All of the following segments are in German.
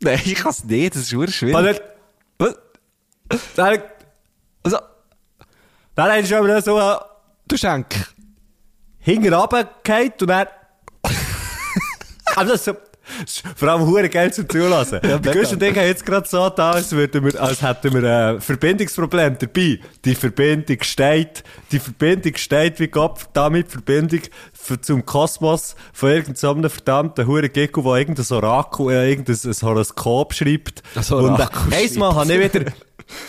Nein, ich kann es nicht, das ist super schwierig. Warte. Was? Dann, Also, dann hast du aber so äh, du Schenk. hinten runtergefallen und dann... aber das ist so... das Vor allem hure Geld zum Zulassen. Ja, die größten Dinge haben jetzt gerade so da, als, würden wir, als hätten wir ein Verbindungsproblem dabei. Die Verbindung steht, die Verbindung steht wie Gott, damit Verbindung für, zum Kosmos von irgendeinem verdammten hure Gecko, der irgendein Orakel, äh, irgendein ein Horoskop schreibt. Ein Orakel und äh, einmal habe ich wieder,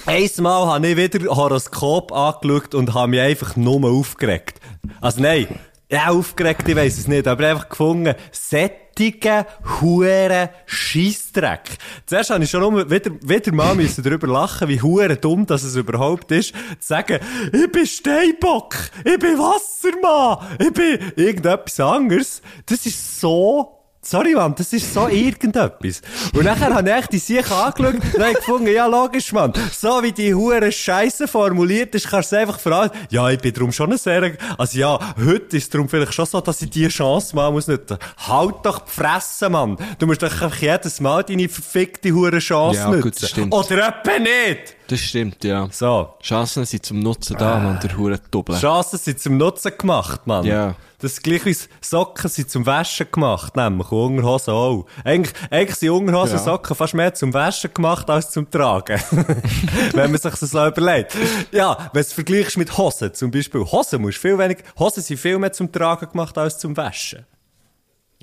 einmal habe ich wieder Horoskop angeschaut und habe mich einfach nur aufgeregt. Also nein, ja, aufgeregt, ich weiss es nicht, aber einfach gefunden, sättige, hure Scheissdreck. Zuerst habe ich schon nur wieder, wieder mal müssen darüber lachen, wie hure dumm das es überhaupt ist, zu sagen, ich bin Steinbock, ich bin Wassermann, ich bin irgendetwas anderes. Das ist so Sorry, Mann, das ist so irgendetwas. Und nachher habe ich echt die Sicher angeschaut und habe gefunden, ja, logisch, Mann. So wie die hure Scheiße formuliert ist, kannst du einfach fragen, ja, ich bin darum schon ein sehr, also ja, heute ist es darum vielleicht schon so, dass ich diese Chance mal muss nutzen. Halt doch die Fresse, Mann. Du musst doch jedes Mal deine verfickte hure Chance Ja, nutzen. gut, das stimmt. Oder etwa nicht. Das stimmt, ja. So. Chancen sind zum Nutzen da, man, der hure Doppel. Chancen sind zum Nutzen gemacht, Mann. Ja. Das ist gleich wie Socken sind zum Waschen gemacht, nämlich. Unterhosen auch. Eigentlich, eigentlich sind Unterhosen Ja. und Socken fast mehr zum Waschen gemacht als zum Tragen. Wenn man sich das so überlegt. Ja, wenn du es vergleichst mit Hosen zum Beispiel. Hosen musst viel wenig, Hosen sind viel mehr zum Tragen gemacht als zum Waschen.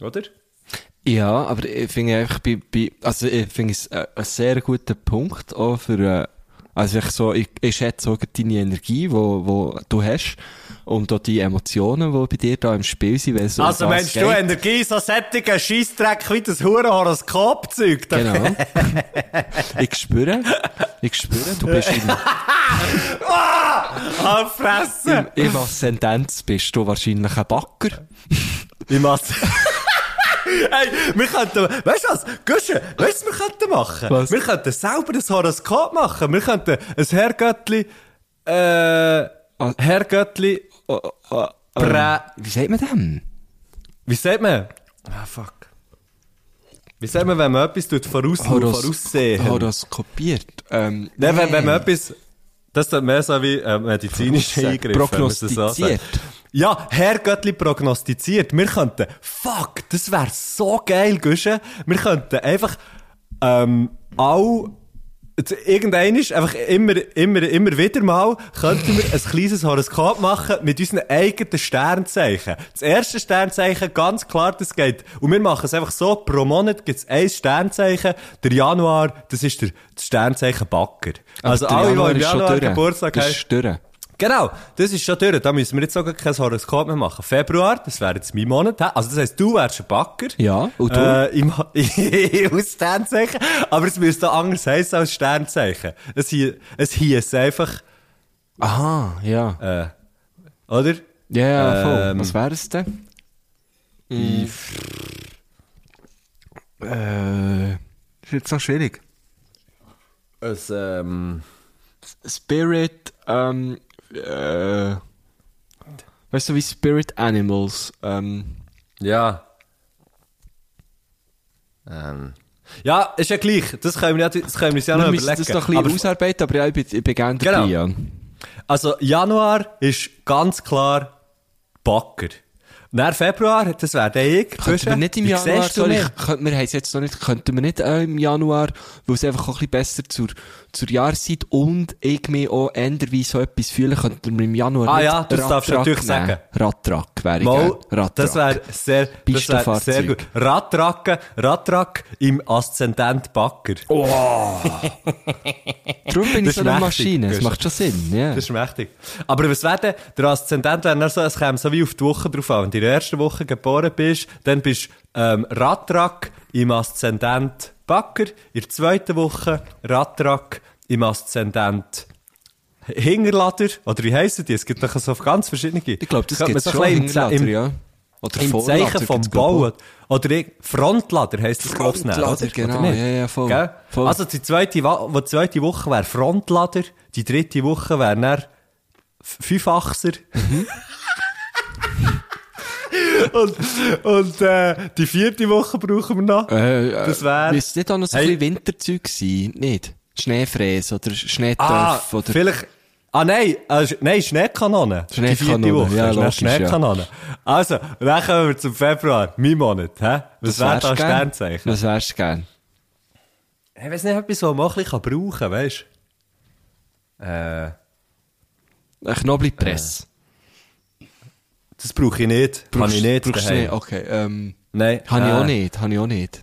Oder? Ja, aber ich finde einfach bei, bei also ich finde es äh, ein sehr guter Punkt auch für, äh, also ich so, ich, ich schätze auch deine Energie, wo, wo du hast und auch die Emotionen, die bei dir da im Spiel sind, weil um Also meinst du Energie, so sättiger Scheissdreck wie das hure Horoskop-Zeug? Genau. ich spüre, ich spüre, du bist im, Ah, Fresse! im, im Aszendenz bist du wahrscheinlich ein Backer. Ich mach's. Hey, wir könnten, weißt du was? Gusche, weißt du, was wir könnten machen? Was? Wir könnten selber ein Horoskop machen. Wir könnten ein Herrgöttli, äh, Herrgöttli, Oh, oh, Prä, Wie sagt man dem? wie sagt man? Ah, fuck. Wie sagt man, wenn man etwas tut, voraus, Horos- voraussehen? Horoskopiert. Ähm, Nein, wenn, wenn man etwas, das tut mehr so wie äh, medizinische Sag, Eingriffe. prognostiziert. Ja, Herr Göttli prognostiziert. Wir könnten, fuck, das wäre so geil, Gusche. Wir könnten einfach, ähm, all, irgendein ist, einfach immer, immer, immer wieder mal, könnten wir ein kleines Horoskop machen mit unseren eigenen Sternzeichen. Das erste Sternzeichen, ganz klar, das geht. Und wir machen es einfach so, pro Monat gibt es ein Sternzeichen. Der Januar, das ist der, das Sternzeichen Backer. Also der alle, die im Januar. Geburtstag haben. Genau, das ist schon durch. Da müssen wir jetzt sogar kein Horoskop mehr machen. Februar, das wäre jetzt mein Monat. Also das heisst, du wärst ein Backer. Ja, und du? Äh, im, aus Sternzeichen. Aber es müsste anders heissen als Sternzeichen. Es, es hieß einfach, Aha, ja. äh, oder? Ja, ja, voll. Ähm, Was wäre es denn? Äh, ist jetzt noch schwierig. Es, ähm, Spirit, ähm, äh, weißt du, wie Spirit Animals, ähm, ja. Ähm. Ja, ist ja gleich. Das können wir, ja, das können wir uns ja noch wir überlegen. das noch ein bisschen Aber- ausarbeiten, aber ja, ich bin, ich bin gerne dabei, Genau. Also, Januar ist ganz klar Backer. Dann Februar, das wäre der ich. Könnten wir nicht im Januar, sorry, könnten, wir jetzt noch nicht, könnten wir nicht äh, im Januar, weil es einfach auch ein bisschen besser zur, zur Jahreszeit und ich mich auch ändern, wie so etwas fühlen, könnten wir im Januar Ah ja, das darfst du natürlich nehmen. sagen. Radtrack wäre ich Mal, das wäre sehr, das wär sehr gut. Radtracken, Radtrack im Aszendent Backer. Darum bin ich Das so ist eine mächtig, Maschine, das macht schon Sinn, ja. Das ist mächtig. Aber was wäre denn, der Aszendent wäre so, es käme so wie auf die Woche drauf an. Wenn der ersten Woche geboren bist, dann bist du ähm, Radtrack im Aszendent Backer, in der zweiten Woche Radtrack im Aszendent Hingerlader, oder wie heissen die? Es gibt noch so ganz verschiedene. Ich glaube, das gibt man schon Hinterlader, im, ja. Oder im Vorlader Zeichen vom gibt's, glaub Bau. Oder Frontlader heisst das, glaube ich, Frontlader, oder? genau. Oder nicht? Ja, ja, voll. Voll. Also die zweite, die zweite Woche wäre Frontlader, die dritte Woche wäre dann Fünfachser. Mhm. und und äh, die vierte Woche brauchen wir noch. Äh, äh, Das wär- Müsste nicht auch noch so Hey. ein bisschen Winterzeug sein? Nicht? Schneefräse oder Schneetöpf Ah, oder... vielleicht... Ah, nein, äh, nein, Schneekanone. Die Schneekanone, Woche. ja, logisch, ja. Schneekanone. Also, dann kommen wir zum Februar. Mein Monat, hä? Was wäre da? Sternzeichen? Was wärst du gern? Ich weiß nicht, etwas, was man auch ein bisschen brauchen kann, weißt du? Äh, Ein Knoblauchpress. Das brauche ich nicht. Kann ich nicht. Brauchst du nicht? Okay, ähm... Nein. Habe ich äh, auch nicht, habe ich auch nicht.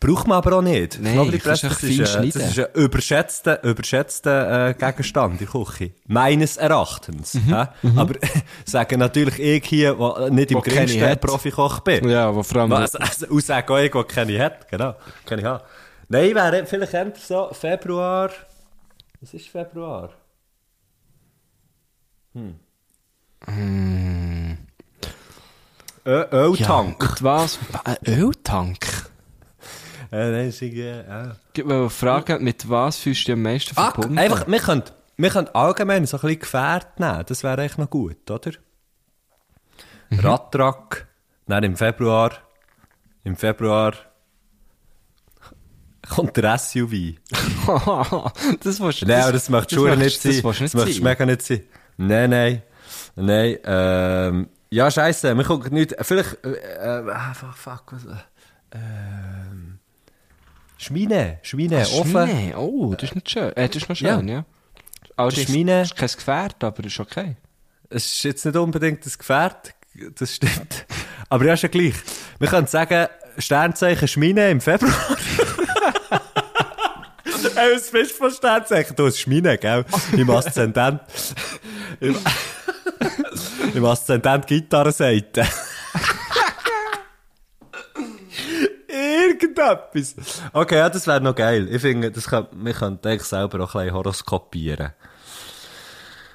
Braucht man aber auch nicht. Nein, Knoblauchpress, kannst du das, ist, fein äh, das ist ein überschätzter, überschätzter äh, Gegenstand in der Küche. Meines Erachtens. Mhm, hä? Aber sagen natürlich ich hier, der nicht im geringsten. Profikoch bin. Ja, wo vor allem... Also, also Aussage auch ich, die keine hat. Genau. Keine haben. Nein, wäre vielleicht eher so Februar. Was ist Februar? Hm. Ö Öltank. Ja, was? Ein Öltank? Äh, nein, ist irgendwie, ja. Ich wollte fragen, mit was fühlst du dich am meisten Ah, verbunden? einfach, wir können, wir können allgemein so ein bisschen Gefährt nehmen. Das wäre echt noch gut, oder? Radtrack. Dann im Februar. Im Februar kommt der SUV. das willst du Nein, aber das macht schon nicht sein. Das du Das sein. mega nicht sein. Nein, nein. Nein, ähm, ja, scheisse, mir kommt nicht, vielleicht, äh, äh, ah, fuck, fuck, was, äh, ähm, Schweine, Schweine, offen. Schweine. Oh, das ist nicht schön. Äh, das ist noch schön, ja. Allerdings Schweine- ist kein Gefährt, aber ist okay. Es ist jetzt nicht unbedingt das Gefährt, das stimmt. Aber ja, ist ja gleich. Wir können sagen, Sternzeichen Schmine im Februar. Ey, was bist du von Sternzeichen? Du hast Schmine, gell? Im Aszendent. Im, Im Aszendent Gitarrenseite. Irgendetwas. Okay, ja, das wäre noch geil. Ich finde, das kann, wir könnten eigentlich selber auch ein bisschen horoskopieren.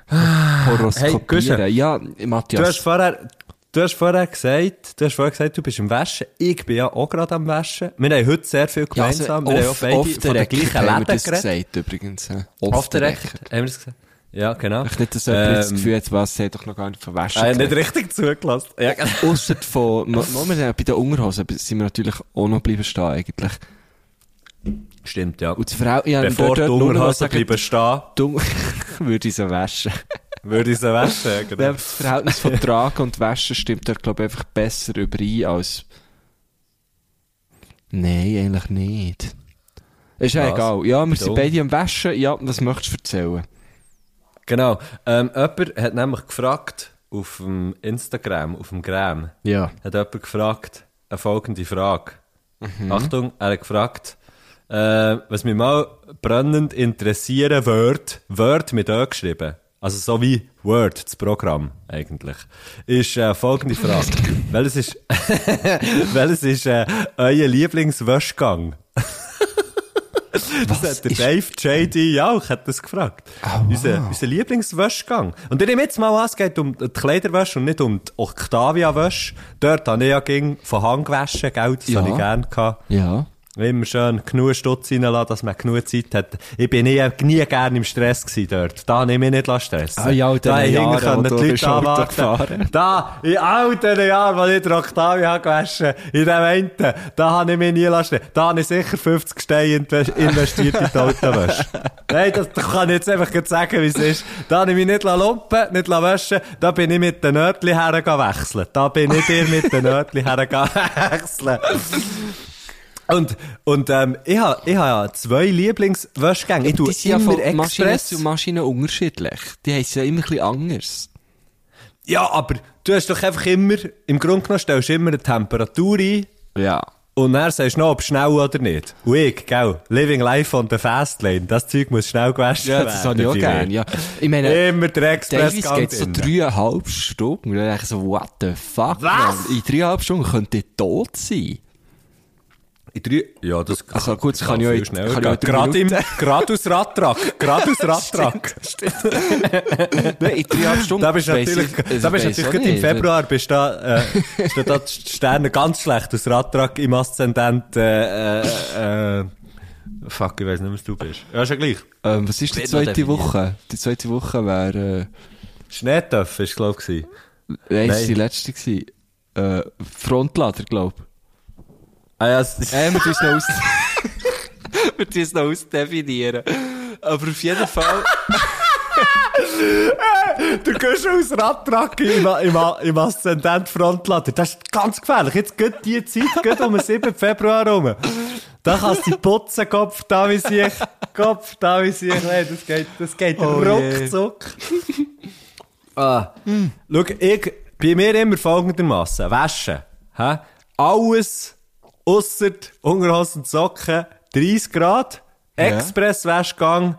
Horoskopieren. Guschen. ja, Du hast Matthias. vorher, du hast vorher gesagt, du hast vorher gesagt, du bist am Waschen. Ich bin ja auch gerade am Waschen. Wir haben heute sehr viel Ja, also, gemeinsam. wir haben auch off, beide off von der gleichen Läden geredet. gesagt, übrigens. Off the Record. record. Haben wir das gesagt? Ja, genau. Ich nicht, dass jemand das Ähm, Gefühl hat, was, sie hat doch noch gar nicht verwaschen. äh, nicht richtig zugelassen. Ja, genau. Ausser von, mo- mo- wir sind bei den Unterhosen sind wir natürlich auch noch bleiben stehen, eigentlich. Stimmt, ja. Und die Frau, ja, Bevor dort die nur noch Unterhosen bleiben stehen, würde ich so waschen. würde ich sie waschen. Genau. Das Verhältnis von Tragen und Waschen stimmt dort, glaube ich, einfach besser überein als... Nein, eigentlich nicht. Ist ja egal. Ja, wir sind beide am Waschen. Ja, was möchtest du erzählen? Genau. Ähm, jemand hat nämlich gefragt, auf dem Instagram, auf dem Gram, Ja. hat jemand gefragt, eine folgende Frage. Mhm. Achtung, er hat gefragt, äh, was mich mal brennend interessieren würde, Word mit Ö geschrieben, also so wie Word, das Programm eigentlich, ist äh, folgende Frage. welches ist, welches ist äh, euer Lieblingswäschgang? Das Was hat der Dave J.D. Jauch hat das gefragt. Oh, unser, wow. unser Lieblingswäschgang. Und ich nehme jetzt mal an, es geht um die Kleiderwäsche und nicht um die Octavia-Wäsche. Dort habe ich ja ging von Hand gewaschen, gell? Das Ja. habe ich gerne gehabt. Ja. Immer schön genug Stutz reinlassen, dass man genug Zeit hat. Ich bin nie, nie gerne im Stress gewesen dort. Da habe ich mich nicht stressen Ah, ja, Da hinten können die Leute anwarten. Da, in all diesen Jahren, wo ich den Octavia habe gewaschen in dem einen, da habe ich mich nie lassen. Da habe ich sicher 50 Steine inve- investiert in die Autowäsche. Nein, das kann ich jetzt einfach sagen, wie es ist. Da habe ich mich nicht lumpen, nicht waschen. Da bin ich mit den Nördli hergegangen wechseln. Da bin ich dir mit den Nördli hergegangen wechseln. Und, und, ähm, ich habe, ich ja zwei Lieblingswäschgänge. Ich tue die sind ja von Maschine Express. zu Maschine unterschiedlich. Die heissen ja immer ein bisschen anders. Ja, aber du hast doch einfach immer, im Grunde genommen stellst du immer eine Temperatur ein Ja. und dann sagst du noch, ob schnell oder nicht. Und ich, gell, living life on the fast lane, das Zeug muss schnell gewaschen Ja, werden. das habe ich auch gerne, ja. Ich meine, Immer der Express Teilweise geht so dreieinhalb Stunden. Und dann denke ich so, what the fuck, Was? man? In dreieinhalb Stunden könnte ich tot sein. In drei, ja, das Also gut, das kann ich auch viel in- schneller kann ich Gerade im, gerade aus Radtrack, gerade aus Radtrack. Nein, in dreieinhalb Stunden. Da bist natürlich, ich- also da bist natürlich gerade im. Februar, bist da, äh, steht da die Sterne ganz schlecht aus Radtrack im Aszendent, äh, äh, äh, fuck, ich weiss nicht, was du bist. Ja, ist ja gleich. Ähm, was ist die zweite. Woche? Die zweite Woche wäre, äh, Schneetöpfe ist, glaub ich, nein, Nein. die letzte gewesen. Äh, Frontlader, glaub. Ah, ja, es- Äh, wir tun es noch aus, wir tun es noch ausdefinieren. Aber auf jeden Fall, Du gehst aus Radtrack im, im, im Aszendent Frontlader. Das ist ganz gefährlich. Jetzt geht die Zeit, geht um den 7. Februar rum. Da kannst du die putzen, Kopf, da wie sich, Kopf, da wie sich. Nein, das geht, das geht Oh ruckzuck. ah. Schau, ich, bei mir immer folgendermassen. Waschen. Hä? Alles, ausser Unterhosen und Socken, 30 Grad, Express-Waschgang,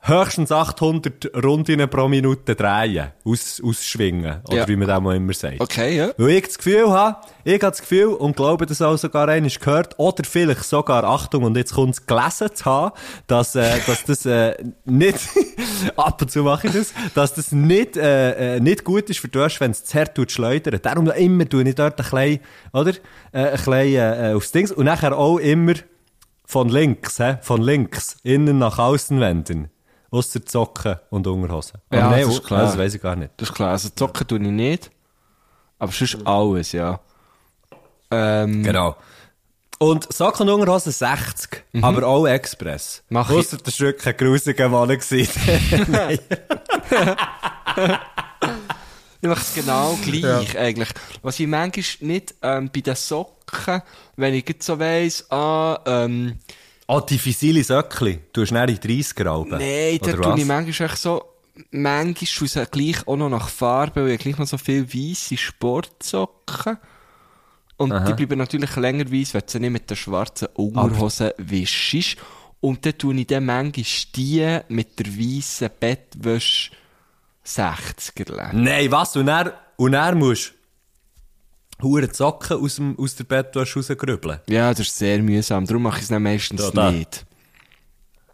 höchstens 800 Rundinnen pro Minute drehen, aus, ausschwingen, oder Ja. wie man das mal immer sagt. okay, ja. Weil ich das Gefühl habe, ich habe das Gefühl und glaube, das auch sogar einmal gehört, oder vielleicht sogar, Achtung, und jetzt kommt es gelesen zu haben, dass, äh, dass das, äh, nicht, ab und zu mache ich das, dass das nicht, äh, äh, nicht gut ist für Wäsche, wenn es zu hart tut schleudern. Darum immer tue ich dort ein bisschen, oder? Äh, ein bisschen, äh, aufs Dings. Und nachher auch immer von links, hä? Von links. Innen nach außen wenden. Ausser die Socken und Unterhosen. Ja, Aber das ist klar. Das weiß ich gar nicht. Das ist klar. Also zocken tue ich nicht. Aber sonst alles, ja. Ähm, Genau. Und Socken und Unterhosen 60, aber auch Express. Mhm. Mach ich- Ausser der Stück kein grusiger Mann gewesen. Nein. Ich mache es genau gleich, eigentlich. Was ich manchmal nicht, ähm, bei den Socken, wenn ich jetzt so weiss, ah, ähm, Oh, die Fisili Söckli. Du hast näher in 30 Rauben. nein, da tue ich manchmal echt so, manchmal schaue ich gleich auch noch nach Farbe, weil ich gleich noch so viel weisse Sportsocken. Und die bleiben natürlich länger weiss, wenn du sie nicht mit der schwarzen Unterhose wischst. Und dann tue ich dann manchmal die mit der weissen Bettwäsche 60er. Nein, was? Und er, und er musst hure die Socken aus, dem, aus der Bettwäsche rausgrübeln. Ja, das ist sehr mühsam. Darum mache ich es dann meistens Da, da. nicht.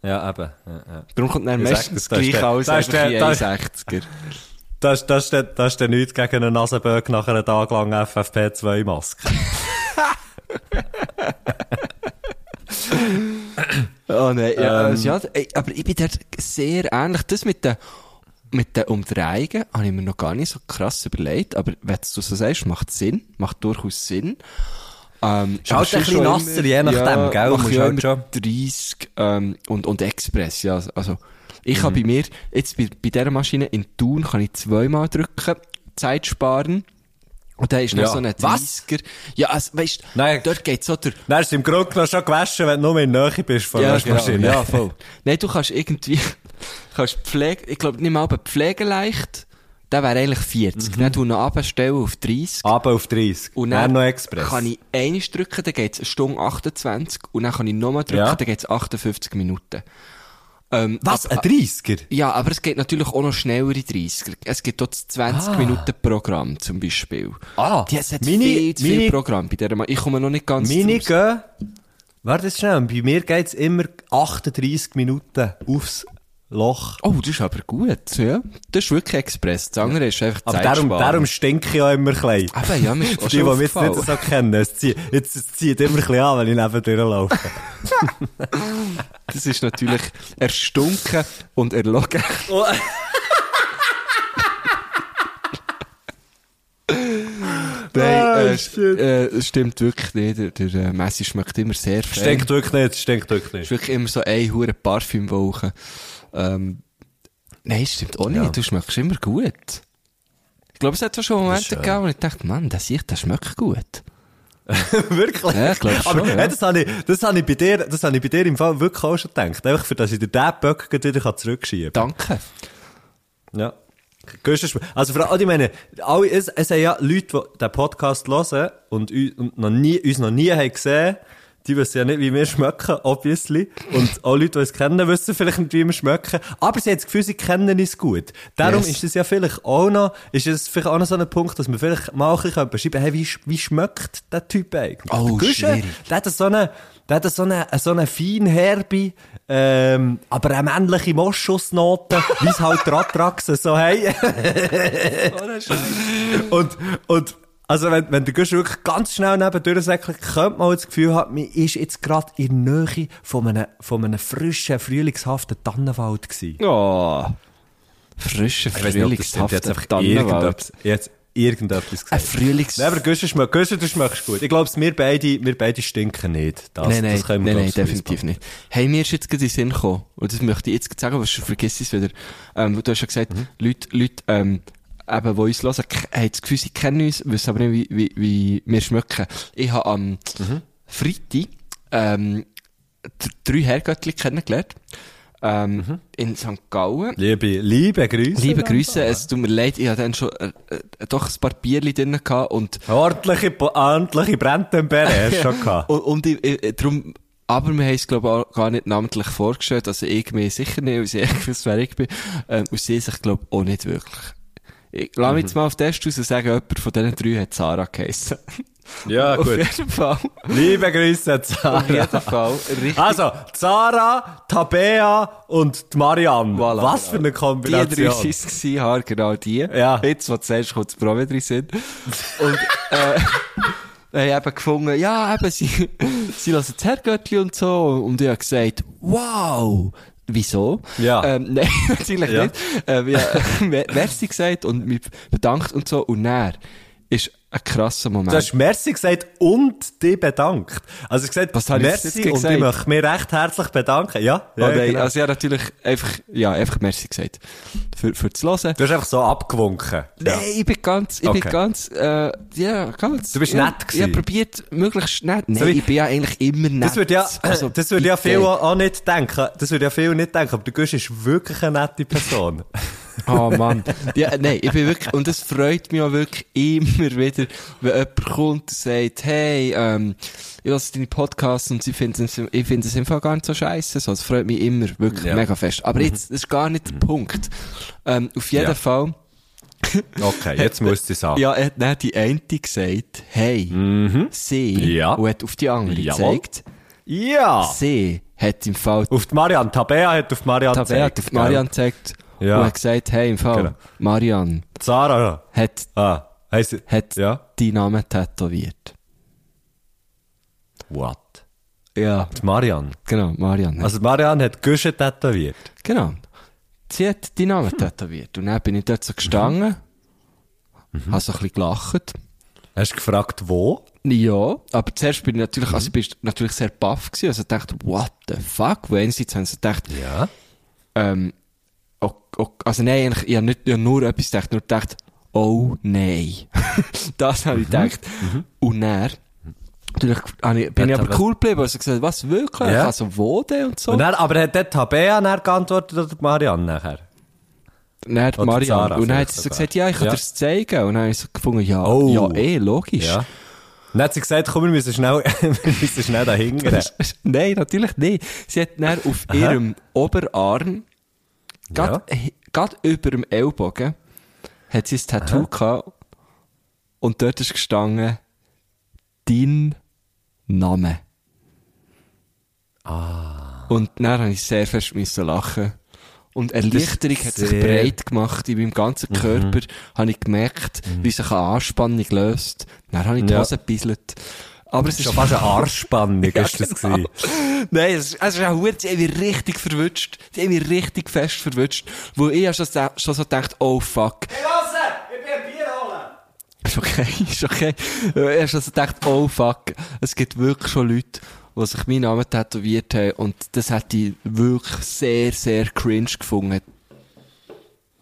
Ja, eben. Ja, ja. Darum kommt dann Ich meistens das, gleich der- alles das ist einfach der- in das- 61er. Das, das, das ist dann nichts gegen einen Nasenböck nach einer tagelangen FFP2-Maske. Oh nein, ja, Ähm. also ja, aber ich bin dort sehr ähnlich. Das mit den, mit den Umdrehungen habe ich mir noch gar nicht so krass überlegt, aber wenn du so sagst, macht Sinn, macht durchaus Sinn. Ähm, Ist halt ein bisschen nasser, auch je nachdem, gell? mache Musst ich halt immer schon- 30 ähm, und, und Express, ja. Also, ich Mhm. habe bei mir, jetzt bei, bei dieser Maschine in Thun kann ich zweimal drücken, Zeit sparen. Und da ist noch Ja. so ein Was? 30er. Ja, also, weißt du, Nein. dort geht's so der, Dann ist es im Grunde genommen schon gewaschen, wenn du nur in der Nähe bist von der ja, Waschmaschine. Genau, ja, voll. Nein, du kannst irgendwie, kannst Pflege, ich glaube nicht mal Pflegeleicht, der wäre eigentlich 40. Dann tu noch abstellen auf 30. Aber auf 30. Und dann dann noch Express. kann ich einiges drücken, dann geht's eine Stunde 28. Und dann kann ich nochmal drücken, Ja. dann geht's 58 Minuten. Ähm, Was? ab- Ein 30er? ja, aber es geht natürlich auch noch schnellere 30er. Es gibt dort das 20 Minuten Programm zum Beispiel. Ah, Die, es hat meine- viel zu viel meine- Programm bei der, ich komme noch nicht ganz Meine gehen, warte schnell, bei mir geht's immer 38 Minuten aufs Loch. Oh, das ist aber gut, ja. Das ist wirklich Express. Das andere ist einfach Aber Zeit darum, sparen. darum stinke ich auch immer ein bisschen. Aber ja, mir ist Für die, die mich jetzt nicht so kennen, es zieht, jetzt, es zieht immer ein an, wenn ich neben dir laufe. Das ist natürlich erstunken und erlogen. Nein, äh, st- äh, es stimmt wirklich nicht. Der, der äh, Messi schmeckt immer sehr fein. stinkt wirklich nicht, stinkt wirklich Es nicht. ist wirklich immer so ein hure Parfümwolke. Ähm, nein, stimmt auch nicht. Ja. Du schmeckst immer gut. Ich glaube, es hat schon Momente gegeben, wo ich dachte, Mann, das ich, das schmeckt gut. wirklich? Ja, ich glaub schon, Aber ja. hey, das habe ich, das habe ich bei dir, das habe ich bei dir im Fall wirklich auch schon gedacht. Einfach für, dass ich dir den Böck wieder zurückschieben kann. Danke. Ja. Also, vor allem, ich meine, alle, es, es sind ja Leute, die den Podcast hören und, und noch nie, uns noch nie haben gesehen, die wissen ja nicht, wie wir schmecken, obviously. Und auch Leute, die uns kennen, wissen vielleicht nicht, wie wir schmecken. Aber sie haben das Gefühl, sie kennen uns gut. Darum Yes. ist es ja vielleicht auch noch, ist es vielleicht auch noch so ein Punkt, dass wir vielleicht mal ein bisschen beschreiben hey, wie, wie schmeckt der Typ eigentlich? Oh, Der hat so eine, der hat so eine, so eine fein herbe, ähm, aber eine männliche Moschusnote, wie es halt Ratraxen so haben. und, und, also wenn, wenn der Gusch wirklich ganz schnell nebendurch säckelt, könnte man auch das Gefühl haben, man ist jetzt gerade in der Nähe von einem, von einem frischen, frühlingshaften Tannenwald gewesen. Oh. Frische, frühlingshafte Tannenwald. irgendetwas, jetzt irgendetwas Ein gesagt. Frühlings... Nein, aber schmeckt, Guschen, du schmeckst gut. Ich glaube, wir beide, wir beide stinken nicht. Das, nein, nein, das können wir, nein, nein, definitiv nicht. Hey, mir ist jetzt gerade in den Sinn gekommen, und das möchte ich jetzt sagen, was du vergiss es wieder. Ähm, du hast ja gesagt, Mhm. Leute, Leute, ähm, eben, die uns hören, haben das Gefühl, sie kennen uns, wissen aber nicht, wie, wie, wie wir schmecken. Ich habe am Mhm. Freitag, ähm, drei Herrgöttli kennengelernt, ähm, Mhm. in St. Gallen. Liebe, liebe Grüße. Liebe Grüße, es tut mir leid, ich hatte dann schon äh, äh, doch ein paar Bierli drin gehabt und Ordentliche, ordentliche Brandenbeere hast du schon gehabt. Und, und ich, ich, darum, aber wir haben es, glaube ich, auch gar nicht namentlich vorgestellt. Also ich mir sicher nicht, weil wer ich bin. Ähm, und sie sich, glaube ich, auch nicht wirklich. Ich lass mich jetzt mal auf den Test raus und sagen, jemand von diesen drei hat Sarah geheissen. Ja, Auf gut. jeden Fall. Liebe Grüße, Auf jeden Zara. Fall. Richtig. Also, Zara, Tabea und die Marianne. Voilà, Was für eine Die drei Kombination. waren es, gewesen, ja, genau die. Ja. Jetzt, wo kommt das Promi drin sind. Und, äh, haben eben gefunden, ja, eben, sie, sie lassen das Herrgöttli und so. Und ich habe gesagt, wow! Wieso? Ja. Ähm, nein, natürlich Ja. nicht. Äh, wir haben Merci gesagt und mich bedankt und so. Und dann ist ein krasser Moment. Du hast Merci gesagt und dich bedankt. Also, gesagt, Was ich Merci jetzt und ich möchte mich recht herzlich bedanken. Ja, ja nein, genau. also ich habe natürlich einfach, ja, einfach Merci gesagt. Für, für das Hören. Du hast einfach so abgewunken. Nein, ich bin ganz, ich bin Okay. ganz, äh, ja, ganz. Du bist ja, nett Ich gewesen. habe probiert, möglichst nett. Nein, So ich bin ja eigentlich immer nett. Das würde ja, Also, das würde ja viel auch nicht denken. Das würde ja viel nicht denken. Aber der Gusch ist wirklich eine nette Person. Oh Mann. Ja, nein, ich bin wirklich, und es freut mich auch wirklich immer wieder, wenn jemand kommt und sagt, hey, ähm, ich höre deine Podcasts und sie finden es, ich finde es im Fall gar nicht so scheiße. So, es freut mich immer wirklich Ja. mega fest. Aber jetzt, das ist gar nicht der Punkt. Ähm, auf jeden Ja. Fall, Okay, jetzt musst du es sagen. ja, er hat dann die eine gesagt, hey, sie, Mhm. Ja. und hat auf die andere Jawohl. gezeigt, Ja! sie hat im Fall Auf die Marianne. Tabea hat auf Marianne Tabea hat gezeigt, auf Marianne gezeigt Ja. und hat gesagt, hey, im Fall, Genau. Marianne gell? Zara. hat, Ah, heisst hat Ja. deinen Namen tätowiert. What? Ja, Die Marianne. genau, Marianne. Also, die Marianne hat Gusche tätowiert. genau. Sie hat deinen Namen tätowiert. Und dann bin ich dort so gestanden, Mhm. habe so ein bisschen gelacht. Hast du gefragt, wo? Ja, aber zuerst bin ich natürlich, Mhm. also ich bin natürlich sehr baff gewesen, also ich dachte, what the fuck? Wo einerseits haben sie gedacht, Ja. ähm, ok, ok, also nein, ich habe nicht, ich habe nur etwas gedacht, nur gedacht, oh nein. das habe ich gedacht. Und dann, natürlich, ich, bin ich aber er cool geblieben, also gesagt, was wirklich? Ja. Also wo denn und so. Und dann, aber hat dort Tabea dann geantwortet oder Marianne nachher? Dann hat Marianne. Und dann hat sie so gesagt, ja, ich kann Ja. dir das zeigen. Und dann habe ich so gefunden, ja, Oh. ja, eh, logisch. Ja. Dann hat sie gesagt, komm, wir müssen schnell, wir müssen schnell dahin gehen. Nein, natürlich nicht. Sie hat dann auf ihrem Oberarm, Ja. gerade über dem Ellbogen, hat sie ein Tattoo gehabt. Und dort ist gestanden, dein Name. Ah. Und dann habe ich sehr fest lachen. Und Erleichterung hat sich breit gemacht in meinem ganzen Körper. Habe ich gemerkt, wie sich eine Anspannung löst. Dann habe ich die Ja. Hose gebisselt. Aber es ist Schon fast eine Arschspannung ist das genau. gewesen. Nein, es ist, es ist auch gut, die haben mich richtig verwünscht. Die haben mich richtig fest verwünscht. Wo ich schon, so- schon so gedacht, oh fuck. Hey, Lasse, ich bin ein Bier holen. Ist okay, ist okay. Ich habe schon so gedacht, oh fuck. Es gibt wirklich schon Leute, die sich meinen Namen tätowiert haben. Und das hätte ich wirklich sehr, sehr cringe gefunden.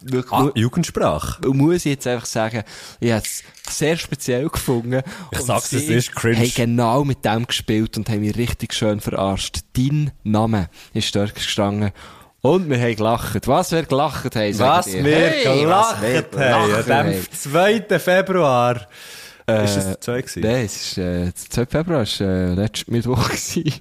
Wirklich, Ah, Jugendsprache. muss ich jetzt einfach sagen, ich habe es sehr speziell gefunden. Ich Und sag's, es ist cringe. haben genau mit dem gespielt und haben mich richtig schön verarscht. Dein Name ist dort gestanden. Und wir haben gelacht. Was wir gelacht haben, Was wir. Hey, gelacht haben, gelacht an dem 2. Februar. Äh, ist das zwei gewesen? Nein, es ist, äh, der 2. Februar war äh, letztes Mittwoch. Gewesen.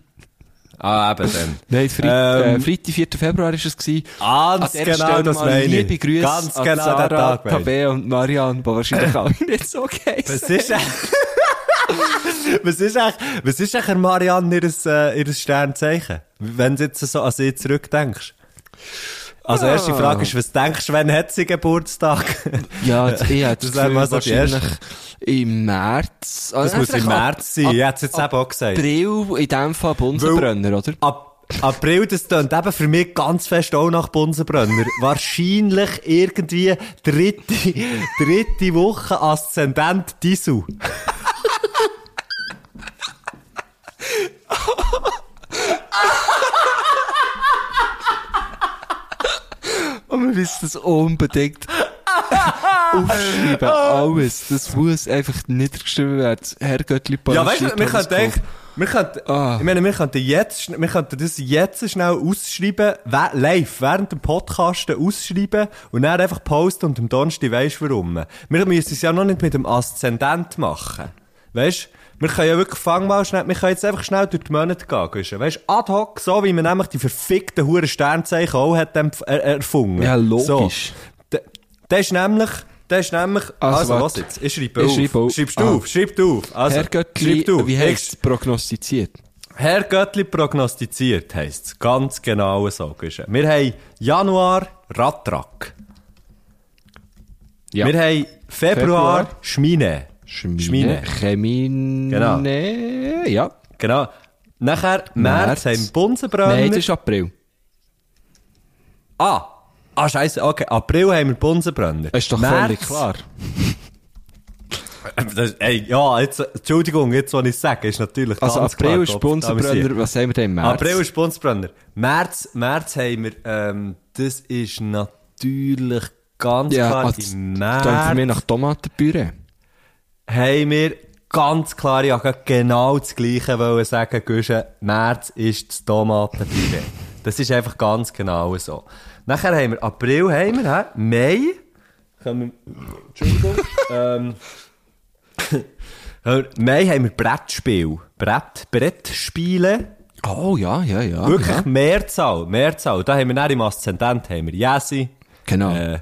Ah, eben dann. Nein, Freit Ähm, äh, Freitag, 4. Februar war es. Gewesen. An Ganz genau Stelle das meine ich. Liebe Grüße Ganz an genau Sarah, Tag. Tabea und Marianne, die wahrscheinlich alle nicht so geheißen Was ist Was ist eigentlich, was ist eigentlich Marianne ihr, äh, ihr Sternzeichen? Wenn du jetzt so an sie zurückdenkst. Also, erste Ah. Frage ist, was denkst du, wann hat sie Geburtstag? Ja, jetzt, ich hätte Das das Gefühl, wahrscheinlich im März. Das muss im März sein. Ich hätte es jetzt eben auch gesagt. April, in dem Fall Bunsenbrenner, oder? Ab April, das tönt eben für mich ganz fest auch nach Bunsenbrenner. Wahrscheinlich irgendwie dritte, dritte Woche Aszendent Disu. Und wir müssen das unbedingt aufschreiben. Alles. Das muss einfach niedergeschrieben werden. Herrgöttli Ja, weißt du, wir könnten eigentlich, wir könnten, Ah. ich meine, wir könnten jetzt, wir könnten das jetzt schnell ausschreiben, live, während dem Podcast ausschreiben und dann einfach posten und am Donnerstag weisst du warum. Wir müssen es ja noch nicht mit dem Aszendent machen. Weißt wir können ja wirklich, fang mal schnell, wir können jetzt einfach schnell durch die Monate gehen, Guschen. Weißt ad hoc, so wie man nämlich die verfickten Huren Sternzeichen auch hat er, erfunden. Ja, logisch. So. Das ist nämlich, das ist nämlich, Also, also, was jetzt? Ich schreibe auf. schreibe auf. Schreibst du Ah. auf, schreib du auf. Also, Herrgöttli, schreib du. wie heisst es prognostiziert? Herr Göttli prognostiziert heisst es. Ganz genau so. Guschen. Wir haben Januar Rattrack. Ja. Wir haben Februar, Februar. Schmine. Schmine. Chemine. Genau. Ja. Genau. Nachher März, März. haben wir Bunsenbrenner. Nein, das ist April. ah, ah, scheiße. Okay, April haben wir Bunsenbrenner. Das ist doch März- völlig klar. Das, ey, ja, jetzt, Entschuldigung, jetzt, was ich sage, ist natürlich Also ganz April klar, ist Gott, Bunsenbrenner. amüsiert. Was haben wir denn im März? April ist Bunsenbrenner. März, März haben wir, ähm, das ist natürlich ganz ja, klar also, im das für mich März. nach Tomatenpüree. Haben wir ganz klar, ich wollte genau das Gleiche wollen sagen, Guschen, März ist das Tomatenpüree. Das ist einfach ganz genau so. Nachher haben wir April, haben wir, hä? Mai, können wir, Entschuldigung, ähm, Mai haben wir Brettspiel. Brett, Brettspiele. Oh, ja, ja, ja. Wirklich Ja. Mehrzahl, Mehrzahl. Da haben wir dann im Aszendent haben wir Jesi, Genau. äh,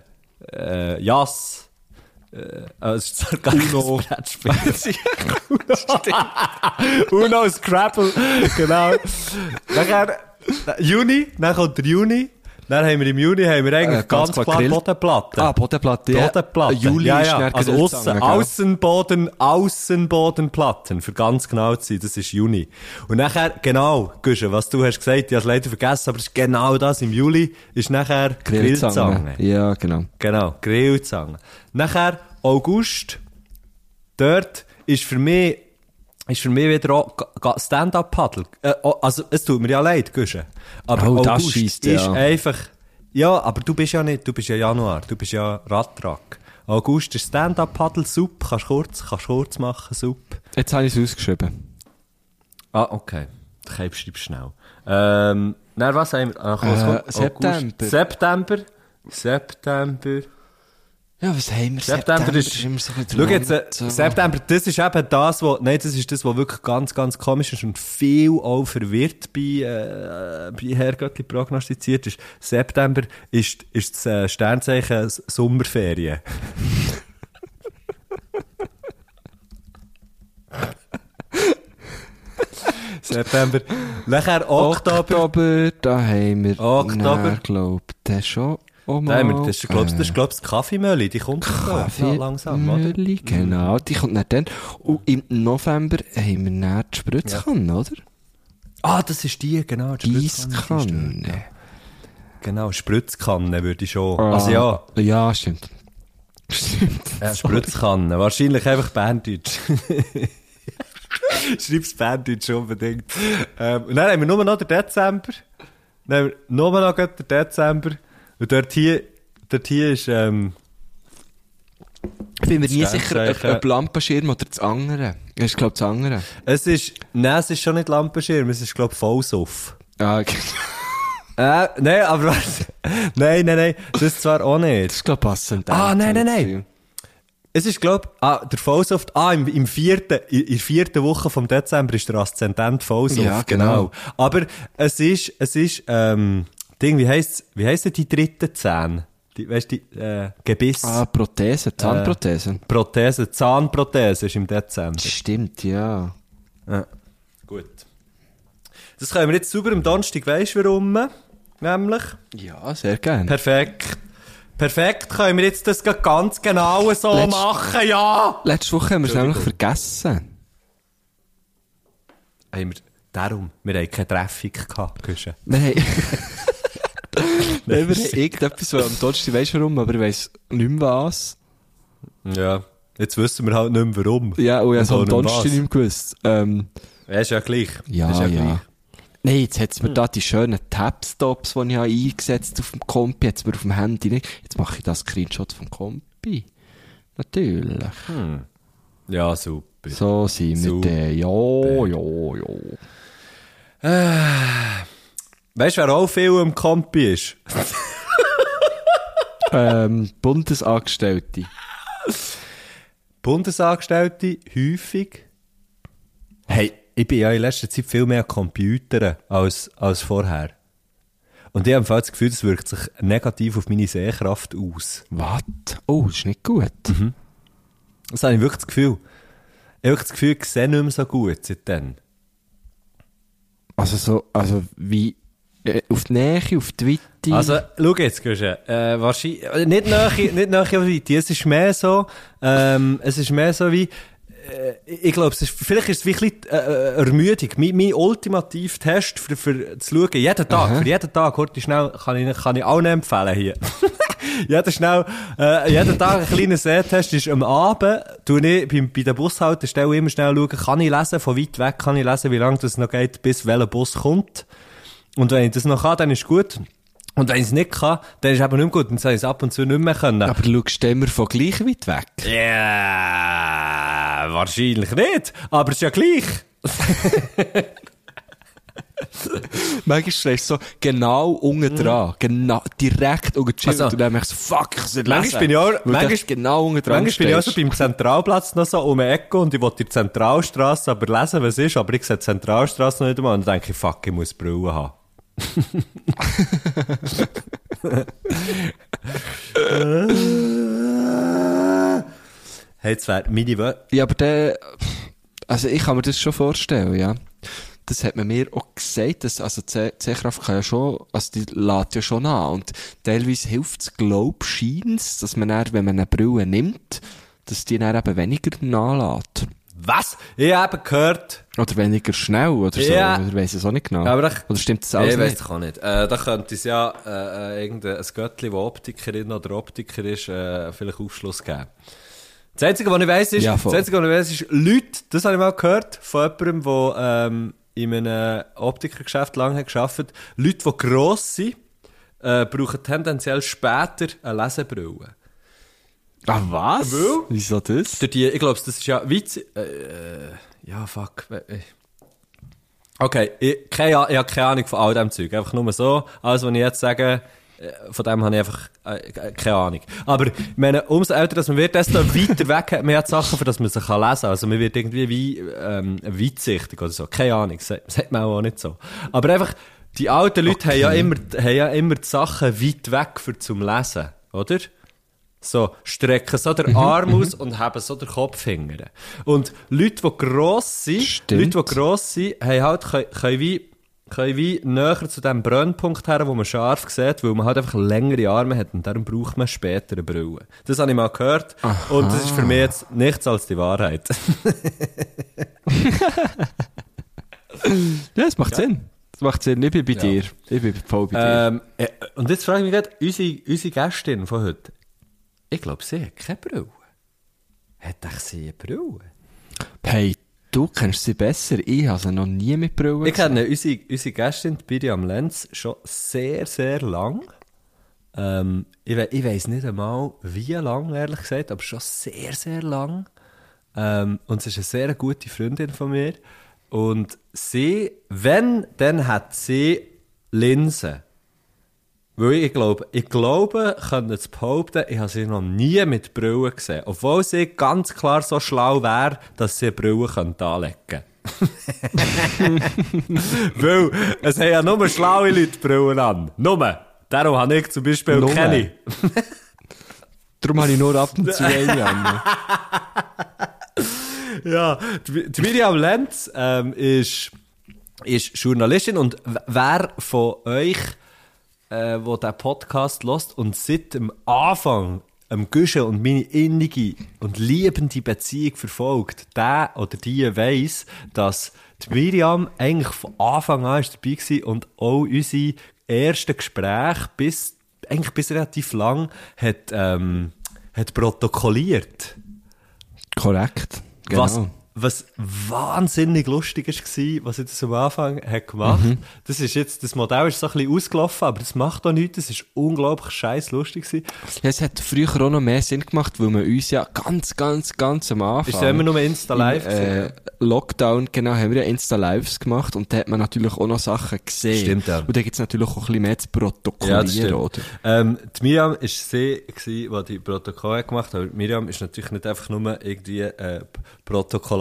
äh, Jas, äh, es ist zwar gar kein Brettspiel. Uno, Scrabble, genau. Nachher, äh, Juni, dann kommt der Juni. Dann haben wir im Juni haben wir eigentlich Äh, ganz ganz, klar. Bodenplatte. Ah, Bodenplatte. ja. Bodenplatte. Juli ja, ist ja. dann Also Grillzange, Aussen? Außenboden, Außenbodenplatten, für ganz genau zu sein, das ist Juni. Und nachher, genau, Guschen, was du hast gesagt, ich habe leider vergessen, aber es ist genau das, im Juli ist nachher Grillzange. Ja, genau. Genau, Grillzange. Nachher, August, dort ist für mich, ist für mich wieder Stand-Up-Paddle. Äh, oh, also, es tut mir ja leid, Guschen. Aber Oh, August ist ja. einfach, ja, aber du bist ja nicht, du bist ja Januar, du bist ja Radtrack. August ist Stand-Up-Paddle, Sup, kannst kurz, kannst kurz machen, Sup. Jetzt habe ich es ausgeschrieben. Ah, okay. Ich schreib's schnell. Ähm, na, was haben wir? Was Äh? September. September. September. Ja, was haben wir? September ist, immer so ein bisschen schau jetzt, äh, so. September, das ist eben das, wo, nein, das ist das, was wirklich ganz, ganz komisch ist und viel auch verwirrt bei, äh, bei Herr Göttli prognostiziert ist. September ist, ist das äh, Sternzeichen Sommerferien. September. Nachher Oktober. Oktober, da haben wir. Oktober. Ich glaube, das schon. Oh, Da haben wir, das ist, glaubst, das ist, äh, glaubst, die kommt Kaffee- ja, langsam, oder? Mühle, genau, die kommt dann dann. Und im November haben wir dann die Spritzkanne, oder? Ah, das ist die, genau. die Spritzkanne ja. Genau, Spritzkanne würde ich schon. Ah, Also ja, Ja, stimmt. Stimmt. ja Spritzkanne. Wahrscheinlich einfach Berndeutsch. Schreib's Berndeutsch unbedingt. Ähm, und dann haben wir nur noch den Dezember. Dann haben wir nur noch den Dezember. Und dort hier, dort hier ist, ähm, Ich bin mir nie sicher, ob, ob Lampenschirm oder das andere. Das ist, glaube ich, das andere. es ist, nein, es ist schon nicht Lampenschirm, es ist, glaub Vollsuff. Ah, okay. Äh, nein, aber was? nein, nein, nein, das zwar auch nicht. Das ist, glaube ich, passend. Ah, nein, nein, nein. Es ist, glaub, ah, der Vollsoft, ah, im, im vierten, in, in der vierten Woche vom Dezember ist der Aszendent Vollsoft, Ja, genau. Aber es ist, es ist, ähm, Ding, wie heisst's, wie heisst denn die dritte Zähne? Die, weißt du, die, äh, Gebiss, Ah, Prothese, Zahnprothese. Prothese, Zahnprothese ist im Dezember. Stimmt, ja. Ja. Gut. Das können wir jetzt super am Donnerstag, weisst du warum? Nämlich? Ja, sehr gerne. Perfekt. Perfekt, können wir jetzt das ganz genau so Letzt- machen, ja! Letzte Woche haben wir es nämlich vergessen. Haben wir, darum, wir haben keine Traffic gehabt, Küche. Wir wir haben irgendetwas, was am weisst du warum, aber ich weiss nicht mehr was. Ja. Jetzt wissen wir halt nicht mehr warum. Ja, und ich habe am Donnerstag nicht mehr gewusst. Ähm, Ja, ist ja gleich. ja, ist ja. gleich. Nein, jetzt hat's mir da die schönen Tabstops, die ich habe eingesetzt auf dem Kompi, jetzt mir auf dem Handy nicht. Jetzt mache ich das Screenshot vom Kompi. Natürlich. Ja, super. So sind wir dann. Ja, ja, ja. Weißt du, wer auch viel im Kompi ist? ähm, Bundesangestellte. Bundesangestellte, häufig. Hey, ich bin ja in letzter Zeit viel mehr an Computern als, als vorher. Und ich habe das Gefühl, das wirkt sich negativ auf meine Sehkraft aus. Was? Oh, ist nicht gut. Das habe ich wirklich das Gefühl. Ich habe wirklich das Gefühl, ich sehe nicht mehr so gut seitdem. Also so, also wie, auf die Nähe, auf die Weite. Also, schau jetzt, Guschen, äh, wahrscheinlich, äh, nicht nahe, nicht nahe auf Weite, es ist mehr so, ähm, es ist mehr so wie, äh, ich glaube, ist, vielleicht ist es wie ein bisschen, äh, äh, Ermüdung. Mein, mein ultimativ Test für, für zu schauen, jeden Tag, für jeden Tag, heute schnell, kann ich, kann ich auch nicht empfehlen hier. jeden schnell, äh, jeden Tag ein kleiner Sehtest ist am Abend, tu ich bei, bei der Bushaltestelle immer schnell schauen, kann ich lesen, von weit weg kann ich lesen, wie lange das noch geht, bis welcher Bus kommt. Und wenn ich das noch kann, dann ist gut. Und wenn ich es nicht kann, dann ist es eben nicht mehr gut. Dann soll ich es ab und zu nicht mehr können. aber du schaust immer von gleich weit weg. Ja, wahrscheinlich nicht. Aber es ist ja gleich. Manchmal du so genau unten dran. Genau, direkt unten dran. Also, und dann merkst du, fuck, ich soll manchmal bin ich auch- manchmal- genau unten dran Manchmal bin ich auch so beim Zentralplatz noch so um die Ecke und ich will die Zentralstraße aber lesen, was ist, aber ich sehe die Zentralstraße noch nicht einmal und dann denke ich, fuck, ich muss Brille haben. hey, jetzt wäre meine Wö Ja, aber der, also ich kann mir das schon vorstellen, ja. Das hat man mir auch gesagt, dass, also Sehkraft kann ja schon, also die lädt ja schon an. Und teilweise hilft es, glaub, scheint's, dass man dann, wenn man eine Brille nimmt, dass die dann eben weniger nachlädt. Was? Ich habe gehört, Oder weniger schnell, oder so. Ja. Oder ich weiss es auch nicht genau. Aber ich- oder stimmt das alles ich weiß nicht? es auch nicht. Äh, da könnte es ja äh, äh, irgendein ein Göttli, das Optikerin oder Optiker ist, äh, vielleicht Aufschluss geben. Das Einzige, was ich weiss, ist, Ja, das. Einzige, was ich weiss, ist, Leute, das habe ich mal gehört, von jemandem, der ähm, in einem Optikergeschäft lange hat gearbeitet Leute, die gross sind, äh, brauchen tendenziell später eine Lesebrille. Ah, was? Weil? Wieso das? Durch die, ich glaube, das ist ja Witz. Äh, äh, ja, fuck. äh, Okay, ich, keine, ich habe keine Ahnung von all dem Zeug. Einfach nur so. Alles, was ich jetzt sage, äh, von dem habe ich einfach äh, keine Ahnung. Aber ich meine, umso älter dass man wird, desto weiter weg hat man ja die Sachen, für das man sie kann lesen kann. Also man wird irgendwie wie ähm, weitsichtig oder so. Keine Ahnung, sagt, sagt man auch nicht so. Aber einfach, die alten Leute haben, ja immer, haben ja immer die Sachen weit weg für zum Lesen, oder? So, strecken so den Arm aus und haben so den Kopf hingern. Und Leute, die gross sind, Stimmt. Leute, die gross sind, haben halt, können, können wie, können wie näher zu dem Brennpunkt her, wo man scharf sieht, weil man halt einfach längere Arme hat und darum braucht man später eine Brille. Das habe ich mal gehört. Und das ist für mich jetzt nichts als die Wahrheit. Ja, es macht Sinn. Es macht Sinn. Ich bin bei dir. Ich bin voll bei dir. ähm, äh, und jetzt frage ich mich gerade, unsere, unsere Gästin von heute, ich glaube, sie hat keine Brille. Hat echt sie eine Brille? Hey, du kennst sie besser. Ich habe sie noch nie mit Brille Ich kenne unsere, unsere Gästin, die Miriam Lenz, schon sehr, sehr lang. Ähm, ich, we ich weiss nicht einmal, wie lang, ehrlich gesagt, aber schon sehr, sehr lang. Ähm, und sie ist eine sehr gute Freundin von mir. Und sie, wenn, dann hat sie Linsen. Weil ich glaube, ich glaube, können zu behaupten, ich habe sie noch nie mit Brille gesehen. Obwohl sie ganz klar so schlau wäre, dass sie eine Brille könnte anlegen könnte. Weil es haben ja nur schlaue Leute Brillen an. Nur. Darum habe ich zum Beispiel Nur. keine. Darum habe ich nur ab und zu eine an. Ja, die die Miriam Lenz ähm, ist, ist Journalistin und wer von euch, äh, wo der Podcast lost und seit dem Anfang am Güsche und meine innige und liebende Beziehung verfolgt, der oder die weiss, dass die Miriam eigentlich von Anfang an ist dabei war und auch unsere ersten Gespräche bis, eigentlich bis relativ lang hat, ähm, hat protokolliert. Korrekt. Genau. Was, was wahnsinnig lustig war, was ich das am Anfang hat gemacht Mhm. Das ist jetzt, das Modell ist so ein bisschen ausgelaufen, aber das macht auch nichts, das ist unglaublich scheiß lustig gewesen. Ja, es hat früher auch noch mehr Sinn gemacht, weil man uns ja ganz, ganz, ganz am Anfang... Ist ja immer nur Insta Live Im, äh, Lockdown, genau, haben wir ja Insta-Lives gemacht und da hat man natürlich auch noch Sachen gesehen. Stimmt, ja. Und da gibt's natürlich auch ein bisschen mehr zu Ja, protokollieren, stimmt. oder? Ähm, die Miriam ist sie, gewesen, die die Protokolle gemacht hat. Aber Miriam ist natürlich nicht einfach nur irgendwie äh, P-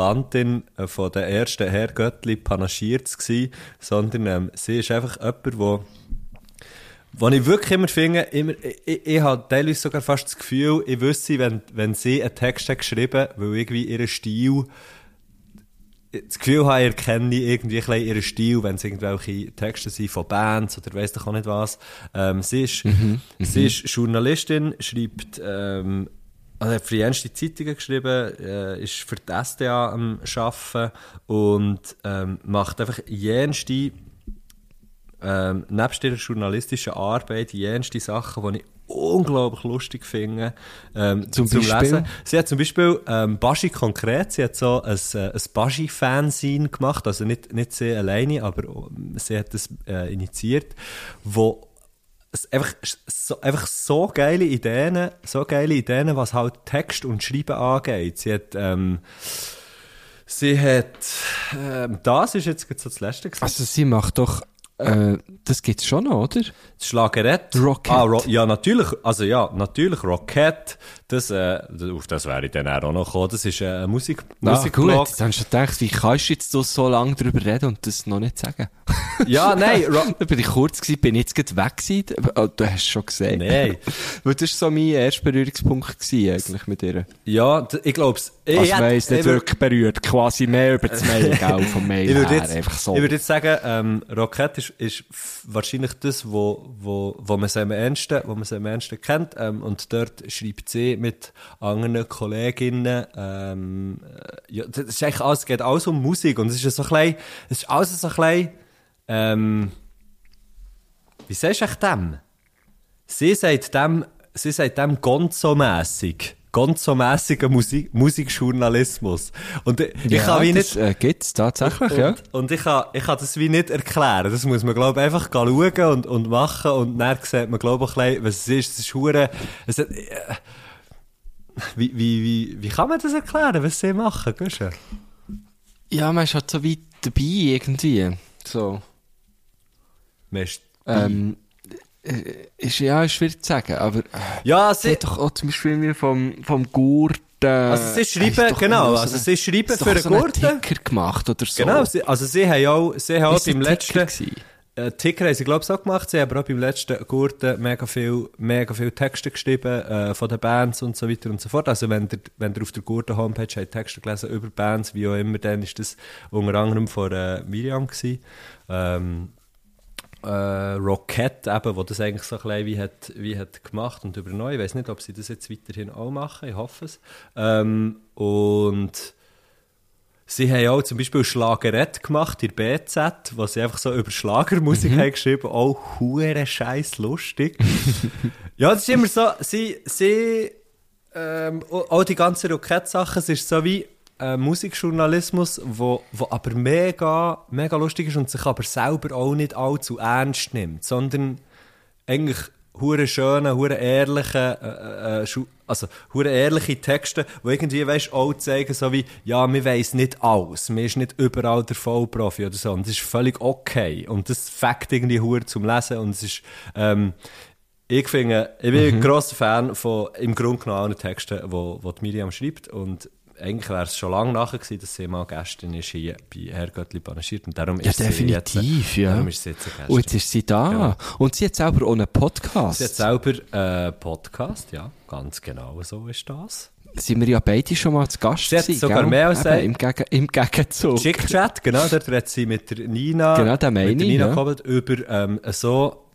Protokollantin äh, von der ersten Herr Göttli Panaschiert gewesen, sondern ähm, sie ist einfach jemand, wo was ich wirklich immer finde, immer, ich, ich, ich habe teilweise sogar fast das Gefühl, ich wüsste, wenn, wenn sie einen Text hat geschrieben, weil irgendwie ihren Stil das Gefühl habe, ich erkenne irgendwie ein ihren Stil, wenn es irgendwelche Texte sind von Bands oder weiss doch auch nicht was. Ähm, sie, ist, sie ist Journalistin, schreibt, ähm, also hat für die ernste Zeitungen geschrieben, äh, ist für die SDA am Arbeiten und ähm, macht einfach jenste ähm, nebst ihrer journalistischen Arbeit jenste Sachen, die ich unglaublich lustig finde, ähm, Zum zum, Beispiel? Lesen. Sie hat zum Beispiel ähm, Baschi konkret, sie hat so ein, äh, ein Baschi-Fanzine gemacht, also nicht, nicht sie alleine, aber ähm, sie hat das äh, initiiert, wo einfach so, einfach so geile Ideen, so geile Ideen, was halt Text und Schreiben angeht. Sie hat, ähm, sie hat, ähm, das ist jetzt so das letzte gewesen. Also sie macht doch, äh, das gibt's schon noch, oder? Das Schlagerett. Rocket. Ah, Ro ja, natürlich. Also ja, natürlich Rocket. Das, äh, auf das wäre ich dann auch noch gekommen. Das ist äh, ein Musik Ah, Musikblog. gut, jetzt hast du gedacht, wie kannst du jetzt so, lange darüber reden und das noch nicht sagen? Ja, nein, Da bin ich kurz gewesen, bin jetzt gerade weg gewesen. Oh, du hast es schon gesehen. Nein. Weil das war so mein erster Berührungspunkt gewesen, eigentlich mit ihr. ja, ich glaub's. Also, ich hätt- weiss, nicht ich wirklich berührt, quasi mehr über das Mail, gell, vom Mail Ich würde her, jetzt, einfach so. ich würde jetzt sagen, ähm, Rocket ist, ist wahrscheinlich das, wo, wo, wo man sie am ernsten, wo man sie am ernsten kennt, ähm, und dort schreibt sie mit anderen Kolleginnen, ähm, äh, ja, das ist eigentlich alles, es geht alles um Musik, und es ist so ein bisschen, es ist alles so ein bisschen, ähm, wie sagst du dem? Sie sagt dem, sie sagt dem Gonzo-mässig. Gonzo-mässiger Musik, Musikjournalismus. Und ich, ich ja, kann wie das nicht, äh, gibt's tatsächlich, und, ja. und ich kann, ich kann das wie nicht erklären. Das muss man, glaube ich, einfach schauen und, und machen. Und dann sieht man, glaube ich, ein bisschen, was es ist. Es ist hure, es hat, äh, wie, wie, wie, wie kann man das erklären, was sie machen, Guschen? Ja, man ist halt so weit dabei, irgendwie. So. Man ist- Ähm, äh, ist, ja, ist schwierig zu sagen, aber, äh, Ja, sie sie, doch auch zum Beispiel vom, vom Gurten. Also sie schreiben, genau, also sie schreiben für einen so Gurten. Gemacht oder so. genau, sie, also sie haben auch, sie haben auch beim letzten, gewesen? Äh, Ticker haben sie, glaube ich, auch gemacht. Sie haben auch beim letzten Gurten mega viel, mega viel Texte geschrieben, äh, von den Bands und so weiter und so fort. Also, wenn ihr, wenn ihr auf der Gurten Homepage habt Texte gelesen über Bands, wie auch immer, dann ist das unter anderem von äh, Miriam gewesen. Ähm, äh, Rocket eben, wo das eigentlich so ein bisschen wie hat, wie hat gemacht und übernommen. Ich weiß nicht, ob sie das jetzt weiterhin auch machen, ich hoffe es. Ähm, und sie haben auch zum Beispiel Schlagerett gemacht in der BZ, wo sie einfach so über Schlagermusik haben geschrieben, auch hure scheiß lustig. ja, das ist immer so, sie, sie, ähm, auch die ganzen Rocket-Sachen, es ist so wie äh, Musikjournalismus, wo, wo aber mega, mega lustig ist und sich aber selber auch nicht allzu ernst nimmt, sondern eigentlich hure schöne, hure ehrliche, äh, äh, Schu- also hure ehrliche Texte, wo irgendwie weißt auch zeigen so wie ja, mir weiß nicht alles, mir ist nicht überall der Vollprofi oder so, und das ist völlig okay und das fängt irgendwie hure zum Lesen und es ist ähm, Ich finde, ich bin ein grosser Fan von im Grunde genommen allen Texten, wo, wo die Miriam schreibt. Und eigentlich wäre es schon lange nachher gewesen, dass sie mal Gästin ist hier bei Herrgöttli panaschiert. Und darum Ja, ist sie jetzt, definitiv, ja. Darum ist sie jetzt Gästin. Und jetzt ist sie da. Genau. Und sie hat selber auch einen Podcast. Sie hat selber einen Podcast, ja, ganz genau so ist das. Sind wir ja beide schon mal zu Gast Sie hat gewesen, sogar gell? mehr als Eben, im, Gegen Im Gegenzug. Chick-Chat, genau, dort redet sie mit der Nina. Genau, mit der Nina ja. Über ähm, so,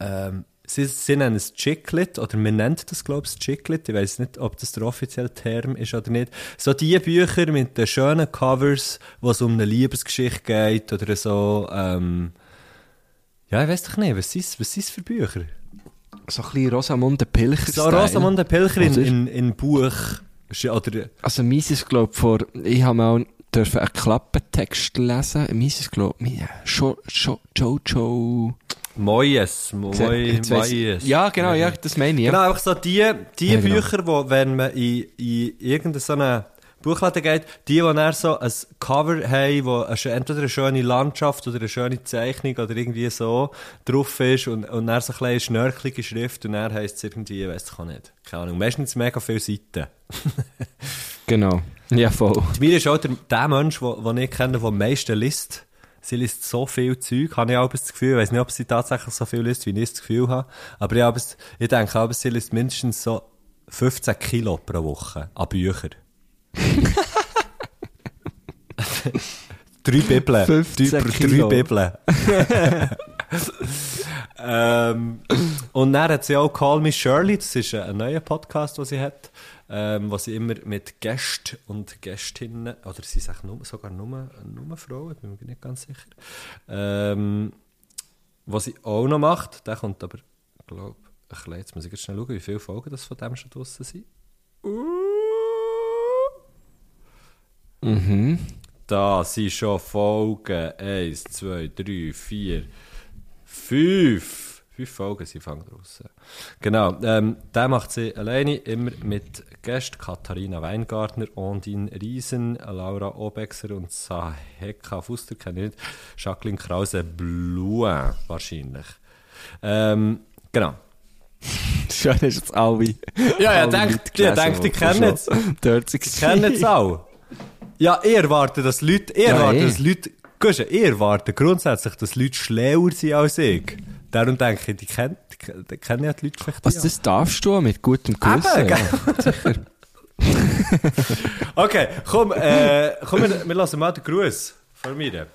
ähm, sie, sie nennen es Chicklit, oder man nennt das, glaube ich, Chicklit. Ich weiß nicht, ob das der offizielle Term ist oder nicht. So die Bücher mit den schönen Covers, wo es um eine Liebesgeschichte geht, oder so, ähm, ja, ich weiß doch nicht, was sind was sind's für Bücher? So ein bisschen Rosamunde Pilcher. So Rosamunde Pilcher in, in, in Buch, oder, Also meins ist, glaube ich, vor, ich habe mal dürfen einen Klappentext lesen. Meins ist, glaube ich, Jo- Jojo. Moyes, Moy, Moyes. Ja, genau, ja, das meine ich. Genau, Ja. einfach so die, die Ja, genau. Bücher, wo, wenn man in, in irgendeine so Buchladen geht, die, die dann so ein Cover haben, wo eine, entweder eine schöne Landschaft oder eine schöne Zeichnung oder irgendwie so drauf ist und, und dann so ein eine schnörkelige Schrift und dann heisst es irgendwie, ich weiss ich auch nicht. Keine Ahnung. Meistens mega viele Seiten. Genau. Ja, voll. Miri ist auch der, der Mensch, den ich kenne, der am meisten liest. Sie liest so viel Zeug, habe ich auch das Gefühl. Ich weiß nicht, ob sie tatsächlich so viel liest, wie ich das Gefühl habe. Aber ich, habe, es- ich denke auch, sie liest mindestens so 15 Kilo pro Woche an Büchern. drei Bibeln. 15 drei, Kilo. Drei Bibeln. ähm, und dann hat sie auch Call Me Shirley, das ist ein neuer Podcast, den sie hat, ähm, wo sie immer mit Gästen und Gästinnen, oder sie sagt nur, sogar nur, nur Frauen, bin mir nicht ganz sicher, ähm, was sie auch noch macht, der kommt aber, ich glaube, bisschen, jetzt muss ich jetzt schnell schauen, wie viele Folgen das von dem schon draussen sind. Mhm. Da sind schon Folgen 1, 2, 3, 4, 5. Fünf Folgen sind fangen draussen. Genau, ähm, der macht sie alleine, immer mit Gästen Katharina Weingartner, Ondine Riesen, Laura Obexer und Saheka Fuster, kenne ich nicht, Jacqueline Krause Blouin wahrscheinlich. Ähm, genau. Schön ist jetzt alle. Ja, ja, denkt- ja, denkt, die die kennen schon es. Dort Die kennen es auch. Ja, ich erwarte, dass Leute, ich Ja, erwarte, eh. dass Leute, Gusch, ich erwarte grundsätzlich, dass Leute schlauer sind als ich. Darum denke ich, die kennen, die, kennen- ja die Leute vielleicht Was, ja. das darfst du mit gutem Gewissen? Eben, ja. Okay, komm, äh, komm, wir, wir lassen mal den Gruß von mir.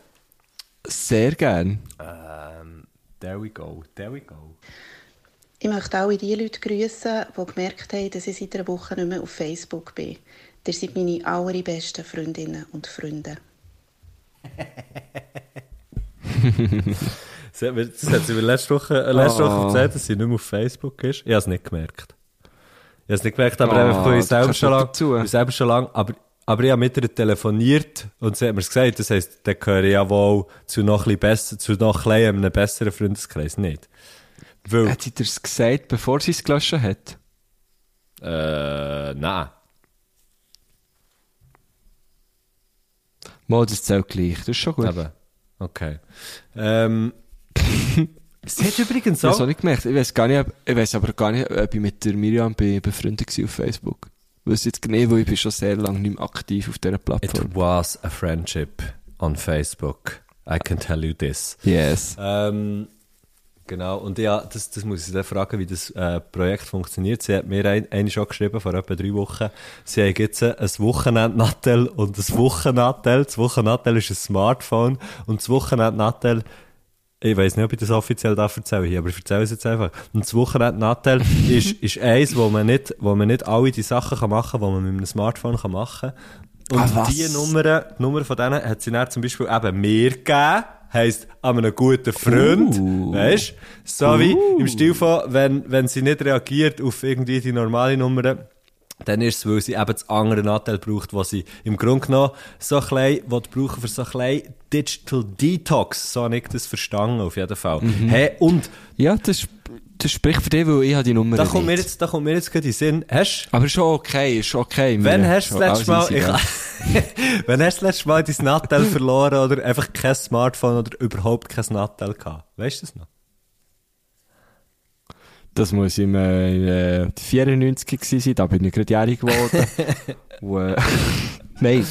Sehr gern. Ähm, there we go, there we go. Ich möchte alle die Leute grüßen, die gemerkt haben, dass ich seit einer Woche nicht mehr auf Facebook bin. Ihr seid meine allerbesten Freundinnen und Freunde. Das hat, mir, das hat sie mir letzte Woche, äh, letzte Woche Oh. erzählt, dass sie nicht mehr auf Facebook ist. Ich habe es nicht gemerkt. Ich habe es nicht gemerkt, aber Oh, einfach, ich selber schon ich selber schon lang, aber, aber ich habe mit ihr telefoniert und sie hat mir gesagt, das heisst, dann gehöre ich ja wohl zu noch ein besser, zu noch ein bisschen einem besseren Freundeskreis, nicht? Weil, Hat sie dir das gesagt, bevor sie es gelöscht hat? äh, nein. Mal, das zählt gleich. Das ist schon gut. Eben. Okay. Ähm, sie hat übrigens Ich habe es auch, auch nicht gemerkt. Ich weiß gar nicht, ob- ich weiß aber gar nicht, ob ich mit der Miriam bin befreundet war auf Facebook. Ich weiß jetzt nicht, weil ich bin schon sehr lange nicht mehr aktiv auf dieser Plattform. it was a friendship on Facebook. I can tell you this. Yes. Ähm, genau, und ja, das, das muss ich dann fragen, wie das äh, Projekt funktioniert. Sie hat mir ein, eine schon geschrieben, vor etwa drei Wochen. Sie haben jetzt ein Wochenend-Nattel und ein Wochennattel. Das Wochennattel ist ein Smartphone und das Wochenend-Nattel ich weiß nicht, ob ich das offiziell darf erzählen hier, aber ich erzähle es jetzt einfach. Und das Wochenend-Nattel ist, ist eins, wo man nicht, wo man nicht alle die Sachen kann machen kann, die man mit einem Smartphone kann machen kann. Und Ah, die Nummern, die Nummer von denen hat sie dann zum Beispiel eben mir gegeben. Heisst, an einem guten Freund. Uh. Weißt So wie im Stil von, wenn, wenn sie nicht reagiert auf irgendwie die normale Nummer, dann ist es, weil sie eben das andere Nattel braucht, was sie im Grunde genommen so klein, brauchen für so klein Digital Detox. So habe ich das verstanden, auf jeden Fall. Mhm. Hey, und Ja, das, das spricht für dich, weil ich habe die Nummer da kommt, mir jetzt, da kommt mir jetzt gerade in den Sinn, hast Aber ist schon okay, ist okay. Wenn hast du das letzte Mal, ich, wenn hast du das letzte Mal dein Nattel verloren oder einfach kein Smartphone oder überhaupt kein Nattel gehabt? Weißt du das noch? Das muss im äh, 94 gewesen sein, da bin ich gerade jährig geworden. Und, äh, Nein,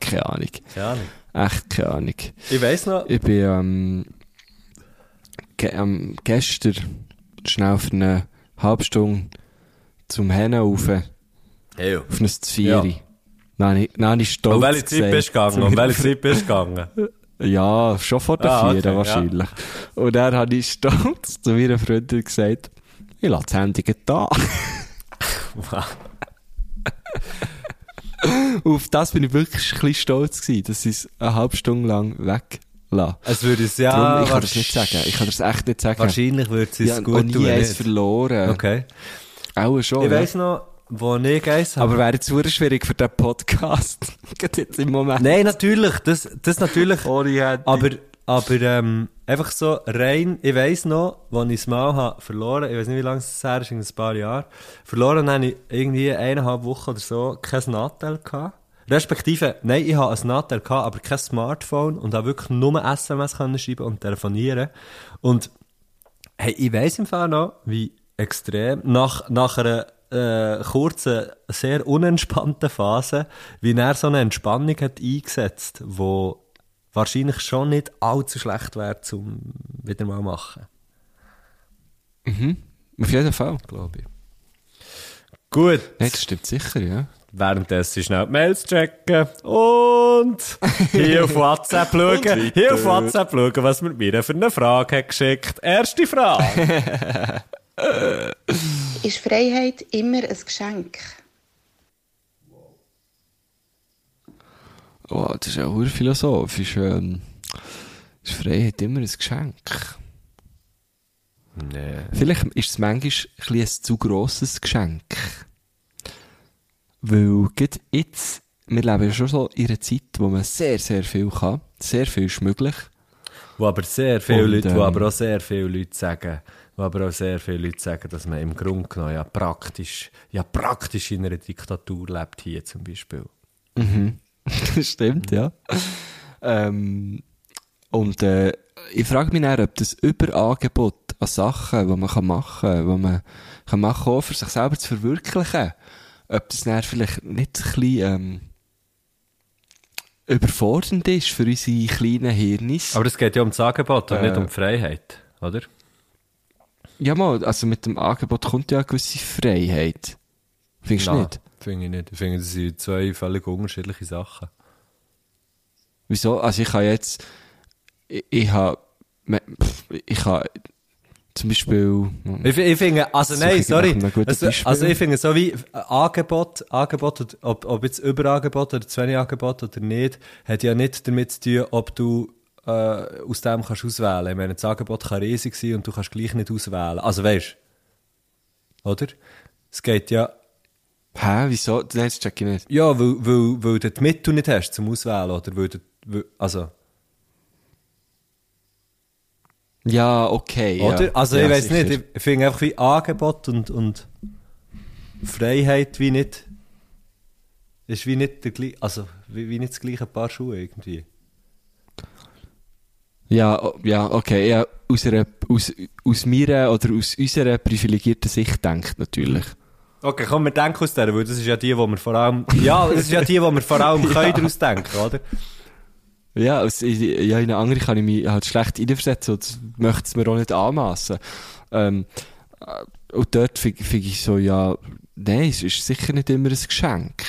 keine Ahnung. Ja, nicht. Echt keine Ahnung. Ich weiss noch, Ich bin ähm, ge ähm, gestern schnell für eine halbe Stunde zum Hennen rauf, auf hey, ein Zvieri. Dann habe ich, dann habe ich stolz um welche Zeit bist du gegangen? Um welche Zeit bist du gegangen? Ja, schon vor der Ah, Vier okay, wahrscheinlich. Und dann habe ich stolz zu meiner Freundin gesagt, ich lasse das Handy da. Auf das bin ich wirklich ein bisschen stolz gewesen, dass ich es eine halbe Stunde lang weglasse. Es würde es ja... Darum, ich kann das wahrsch- nicht sagen. Ich kann das echt nicht sagen. Wahrscheinlich würde es ja, es gut nie tun. eins nicht? verloren. Okay. Auch schon. Ich ja. weiss noch, wo ich eins habe. Aber wäre jetzt super schwierig für den Podcast. Jetzt im Moment. Nein, natürlich, das, das natürlich. Ohne Handy. Aber, aber, ähm, einfach so rein, ich weiss noch, als ich es mal habe verloren, ich weiss nicht, wie lange es her ist, in ein paar Jahren, verloren habe ich irgendwie eineinhalb Wochen oder so kein Nattel gehabt. Respektive, nein, ich habe ein Nattel gehabt, aber kein Smartphone und habe wirklich nur SMS können schreiben und telefonieren. Und, hey, ich weiss im Fall noch, wie extrem, nach, nach einer, äh, kurzen, sehr unentspannten Phase, wie er so eine Entspannung hat eingesetzt, wo wahrscheinlich schon nicht allzu schlecht wäre zum wieder mal machen, Auf jeden Fall. glaube ich. Gut. Nein, das stimmt sicher, ja. Währenddessen schnell die Mails checken und hier auf WhatsApp schauen, hier auf WhatsApp schauen, was mir mir für eine Frage hat geschickt. Erste Frage. Ist Freiheit immer ein Geschenk? Oh, das ist ja auch philosophisch. Ähm, ist Freiheit immer ein Geschenk? nee. Vielleicht ist es manchmal ein, ein zu grosses Geschenk. Weil jetzt, wir leben ja schon so in einer Zeit, wo man sehr, sehr viel kann. Sehr viel ist möglich. Wo aber sehr viele Und, Leute, wo ähm, aber auch sehr viele Leute sagen, wo aber auch sehr viele Leute sagen, dass man im Grunde genommen ja praktisch, ja praktisch in einer Diktatur lebt hier zum Beispiel. Das stimmt, ja. ähm, und äh, ich frage mich dann, ob das Überangebot an Sachen, die man kann machen kann, die man kann machen kann, für sich selber zu verwirklichen, ob das dann vielleicht nicht ein bisschen ähm, überfordernd ist für unsere kleinen Hirnis. Aber es geht ja um das Angebot und Äh. nicht um die Freiheit, oder? ja, mal, also mit dem Angebot kommt ja eine gewisse Freiheit. Findest du nicht? Finde ich nicht. Ich finde, das sind zwei völlig unterschiedliche Sachen. Wieso? Also ich kann jetzt, ich, ich habe, ich habe zum Beispiel, Ich, fi- ich finde, also nein, ich sorry. Also, also ich finde, so wie äh, Angebot, Angebot, ob, ob jetzt Überangebot oder zu wenig Angebot oder nicht, hat ja nicht damit zu tun, ob du äh, aus dem kannst auswählen. Ich meine, das Angebot kann riesig sein und du kannst gleich nicht auswählen. Also weißt oder? Es geht ja, hä, wieso? Nein, das check ich nicht. ja, weil, weil, weil du die Mittel nicht hast zum Auswählen, oder weil weil, also, Ja, okay. Oder? Ja. Also ja, ich weiß nicht, ich finde einfach wie Angebot und, und Freiheit wie nicht, ist wie nicht der also wie, wie nicht das gleiche Paar Schuhe irgendwie. Ja, ja, okay. Ja, aus, einer, aus, aus meiner oder aus unserer privilegierten Sicht denkt natürlich. Okay, komm, wir denken aus der, weil das ist ja die, wo wir vor allem, ja, das ist ja die, wo wir vor allem können daraus denken, oder? Ja, aus, ja, in eine andere kann ich mich halt schlecht hineinversetzen und möchte es mir auch nicht anmassen. Ähm, äh, und dort finde find ich so, ja, nein, es ist sicher nicht immer ein Geschenk.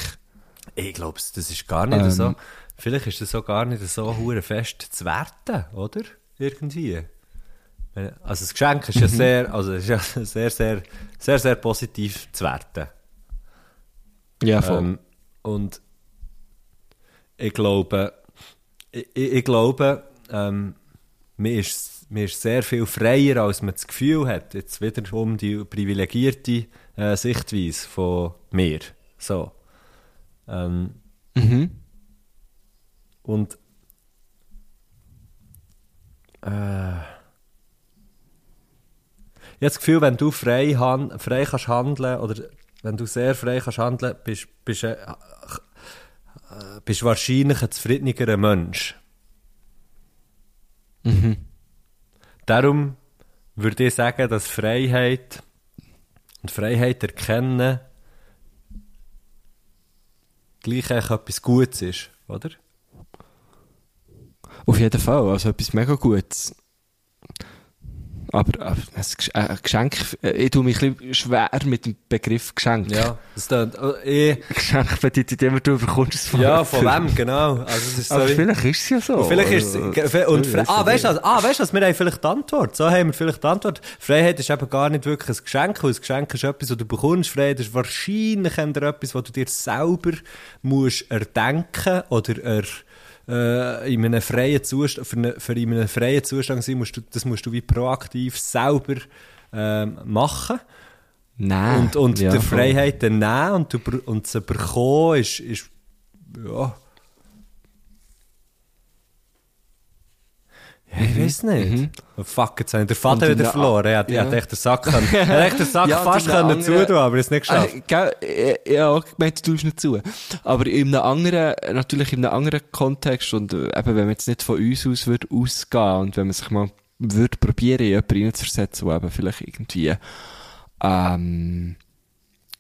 Ich glaube, das ist gar nicht Ähm. so, vielleicht ist das so gar nicht so hure fest zu werten, oder? Irgendwie. Also das Geschenk ist ja sehr, also ist ja sehr, sehr, sehr, sehr positiv zu werten. Ja, voll. Ähm, und ich glaube, ich, ich glaube, ähm, mir ist, mir ist sehr viel freier, als man das Gefühl hat. Jetzt wiederum die privilegierte äh, Sichtweise von mir. So. Ähm, mhm. und äh, habe das Gefühl, wenn du frei, han frei kannst handeln oder wenn du sehr frei kannst handeln, bist bist äh, bist wahrscheinlich ein zufriedenerer Mensch. Mhm. Darum würde ich sagen, dass Freiheit und Freiheit erkennen gleich etwas Gutes ist, oder? Auf jeden Fall, also etwas mega Gutes. Aber, äh, ein Geschenk, äh, ich tue mich ein bisschen schwer mit dem Begriff Geschenk. Ja, das klingt, äh, eh, Geschenk bedeutet immer, du bekommst es von ja, von wem, genau. Also, es ist so Aber wie- vielleicht ist es ja so. Und vielleicht ist Also, es, und, ich weiss ah, weißt du, was- ah, weißt du, wir haben vielleicht die Antwort. So haben wir vielleicht die Antwort. Freiheit ist eben gar nicht wirklich ein Geschenk, weil ein Geschenk ist etwas, was du bekommst. Freiheit ist wahrscheinlich etwas, was du dir selber musst erdenken oder er, äh, in einem freien Zustand, für, eine, für in einem freien Zustand sein, musst du, das musst du wie proaktiv selber ähm, machen. Nein. Und, und ja, der. Freiheit dann nehmen und, über- und zu bekommen ist, ist ja. Ich weiß nicht. Oh, fuck, jetzt habe ich den Mhm. In wieder der- verloren. Er hat, ja. er hat echt den Sack, können, er hat echt den Sack Ja, fast können anderen- zutun, aber er hat es nicht geschafft. Äh, gell, äh, ja, auch gemeint, du tust nicht zu. Aber in einem anderen, natürlich in einem anderen Kontext und äh, eben, wenn man jetzt nicht von uns aus würde ausgehen und wenn man sich mal würde probieren, in jemanden reinzuversetzen, der eben vielleicht irgendwie, ähm,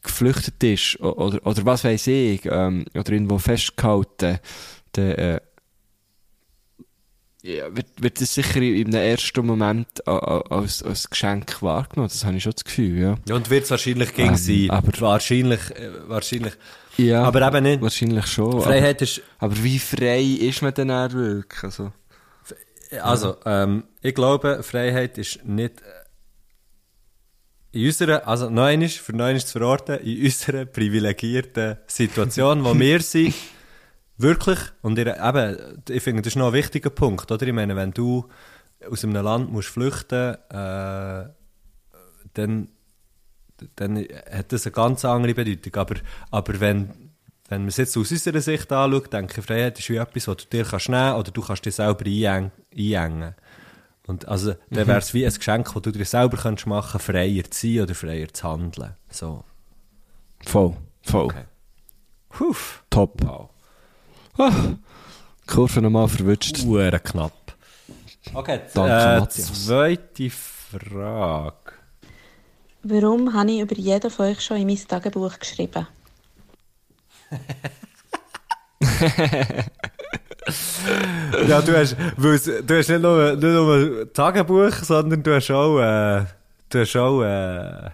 geflüchtet ist, oder, oder was weiß ich, ähm, oder irgendwo festgehalten, dann, äh, ja, wird, wird das sicher in einem ersten Moment als, als Geschenk wahrgenommen. Das habe ich schon das Gefühl, ja. Ja, und wird es wahrscheinlich gegen Ähm, sein. aber- wahrscheinlich, äh, wahrscheinlich. Ja. Aber eben nicht. Wahrscheinlich schon. Freiheit ist, Aber, aber wie frei ist man denn auch wirklich? Also, also, ähm, ich glaube, Freiheit ist nicht, äh, in unserer, also noch einmal, für noch einmal zu verorten, in unserer privilegierten Situation, wo wir sind, wirklich, und ihr, eben, ich finde, das ist noch ein wichtiger Punkt, oder? Ich meine, wenn du aus einem Land musst flüchten, äh, dann, dann hat das eine ganz andere Bedeutung. Aber, aber wenn, wenn man es jetzt aus unserer Sicht anschaut, denke ich, Freiheit ist wie etwas, was du dir kannst nehmen oder du kannst dir selber eineng- einengen. Und also, dann wäre es wie ein Geschenk, das du dir selber kannst machen freier zu sein oder freier zu handeln. So. voll. Voll. Okay. Top. Wow. Ah, Kurve nochmal verwünscht. Uhren knapp. Okay, Danke, äh, zweite Frage. Warum habe ich über jeden von euch schon in mein Tagebuch geschrieben? Ja, du hast, du hast nicht nur, nicht nur ein Tagebuch, sondern du hast auch, äh, du hast auch, äh,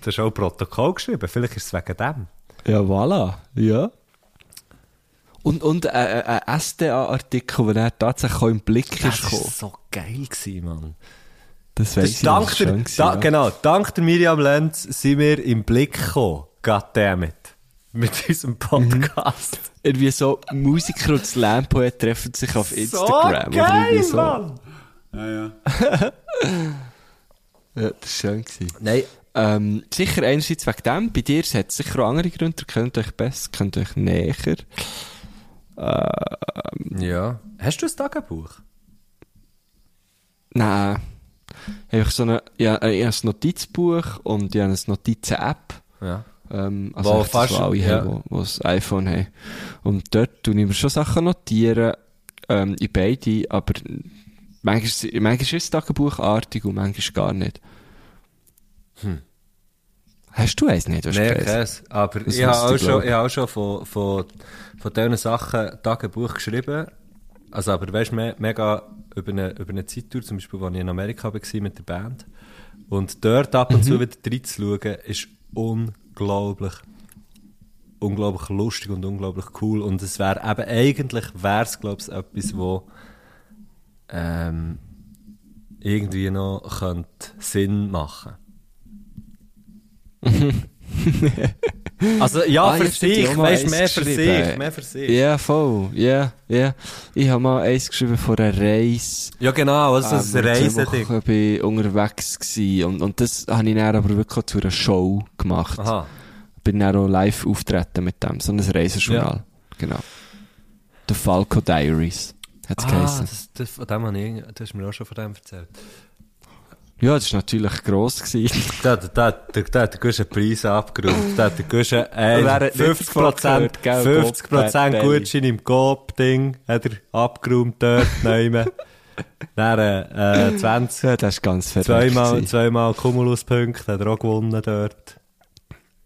du hast auch ein Protokoll geschrieben. Vielleicht ist es wegen dem. Ja, voilà. Ja. Und, und äh, äh, ein SDA-Artikel, der dann tatsächlich auch im Blick ist gekommen. so geil gewesen, Mann. Das Das weiss ist ich, dank das der, schön gewesen, da, ja. Genau, dank der Miriam Lenz sind wir im Blick gekommen. Goddammit. Mit unserem Podcast. Irgendwie so Musiker und Slam-Poet treffen sich auf Instagram. So geil, so. Mann! Ja, das war schön. Gewesen. Nein, Ähm, sicher einerseits wegen dem, bei dir hat es sicher auch andere Gründe, ihr kennt euch besser, kennt euch näher. Ja. Hast du ein Tagebuch? Nein. Einfach so eine, ja, äh, ich habe ein Notizbuch und ich habe eine Notizen-App. Ja. Ähm, also Wo das, fast- was alle ja. haben, die das iPhone haben. Und dort tue ich mir schon Sachen notieren, ähm, in beide, aber manchmal, manchmal ist es Tagebuchartig und manchmal gar nicht. Hast du eins nicht? Nein, eins? Käse. Aber Das ich habe auch schon, ich habe auch schon von, von, von diesen Sachen Tagebuch geschrieben. Also, aber weißt du, me mega über eine, über eine Zeittour, zum Beispiel, als ich in Amerika war mit der Band. Und dort ab und Mhm. zu wieder reinzuschauen, ist unglaublich, unglaublich lustig und unglaublich cool. Und es wäre eben, eigentlich wäre es, glaube ich, etwas, wo, ähm, irgendwie noch könnte Sinn machen Also, ja, Ah, für sich, weißt mehr für sich, mehr für sich. Ja, voll. Ja, ja. Ich habe mal eins geschrieben von einer Reise. Ja, genau, also das Ähm, zwei Reiseding. Ich unterwegs gewesen. Und, und das habe ich dann aber wirklich zu einer Show gemacht. Aha. Bin dann auch live auftreten mit dem. So ein Reisejournal. Genau. The Falco Diaries. Hat's Ah, geheißen. das, das, von dem habe ich, das hast du mir auch schon von dem erzählt. Ja, das war natürlich gross gewesen. Da, da, da, da, da hat der Gusch einen Preis abgeräumt. Da hat der Gusch ein Wer hat nicht 50 davon gehört, gell, 50 Coop, Bad Gutschein im Coop-Ding hat er abgeräumt dort, nehmen. Dann, äh, 20, Ja, das ist ganz verrückt. zweimal, zweimal Cumulus-Punkte, hat er auch gewonnen dort.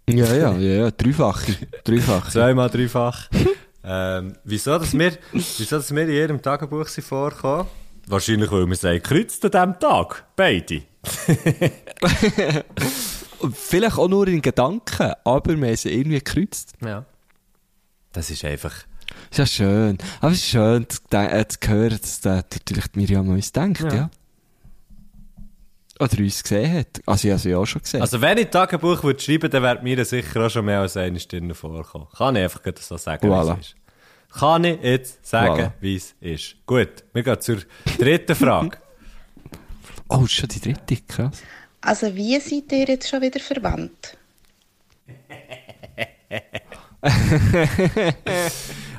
Ja, ja, ja, ja, dreifache. Dreifache. Zweimal dreifach. ähm, wieso, dass wir, wieso, dass wir in ihrem Tagebuch sind vorgekommen? Wahrscheinlich, weil wir sie gekreuzt an diesem Tag. Beide. Vielleicht auch nur in Gedanken, aber wir haben sie irgendwie gekreuzt. Ja. Das ist einfach... Ist ja schön. Aber es ist schön zu, äh, zu hören, dass da natürlich die Miriam an uns denkt, ja. Ja. Oder uns gesehen hat. Also ich habe sie auch schon gesehen. Also, wenn ich Tagebuch würde schreiben, dann wäre mir sicher auch schon mehr als eine Stunde vorkommen. Kann ich einfach so sagen, Voilà. wie es ist. Kann ich jetzt sagen, Voilà. wie es ist. Gut, wir gehen zur dritten Frage. oh, ist schon die dritte, krass. Also wie seid ihr jetzt schon wieder verwandt?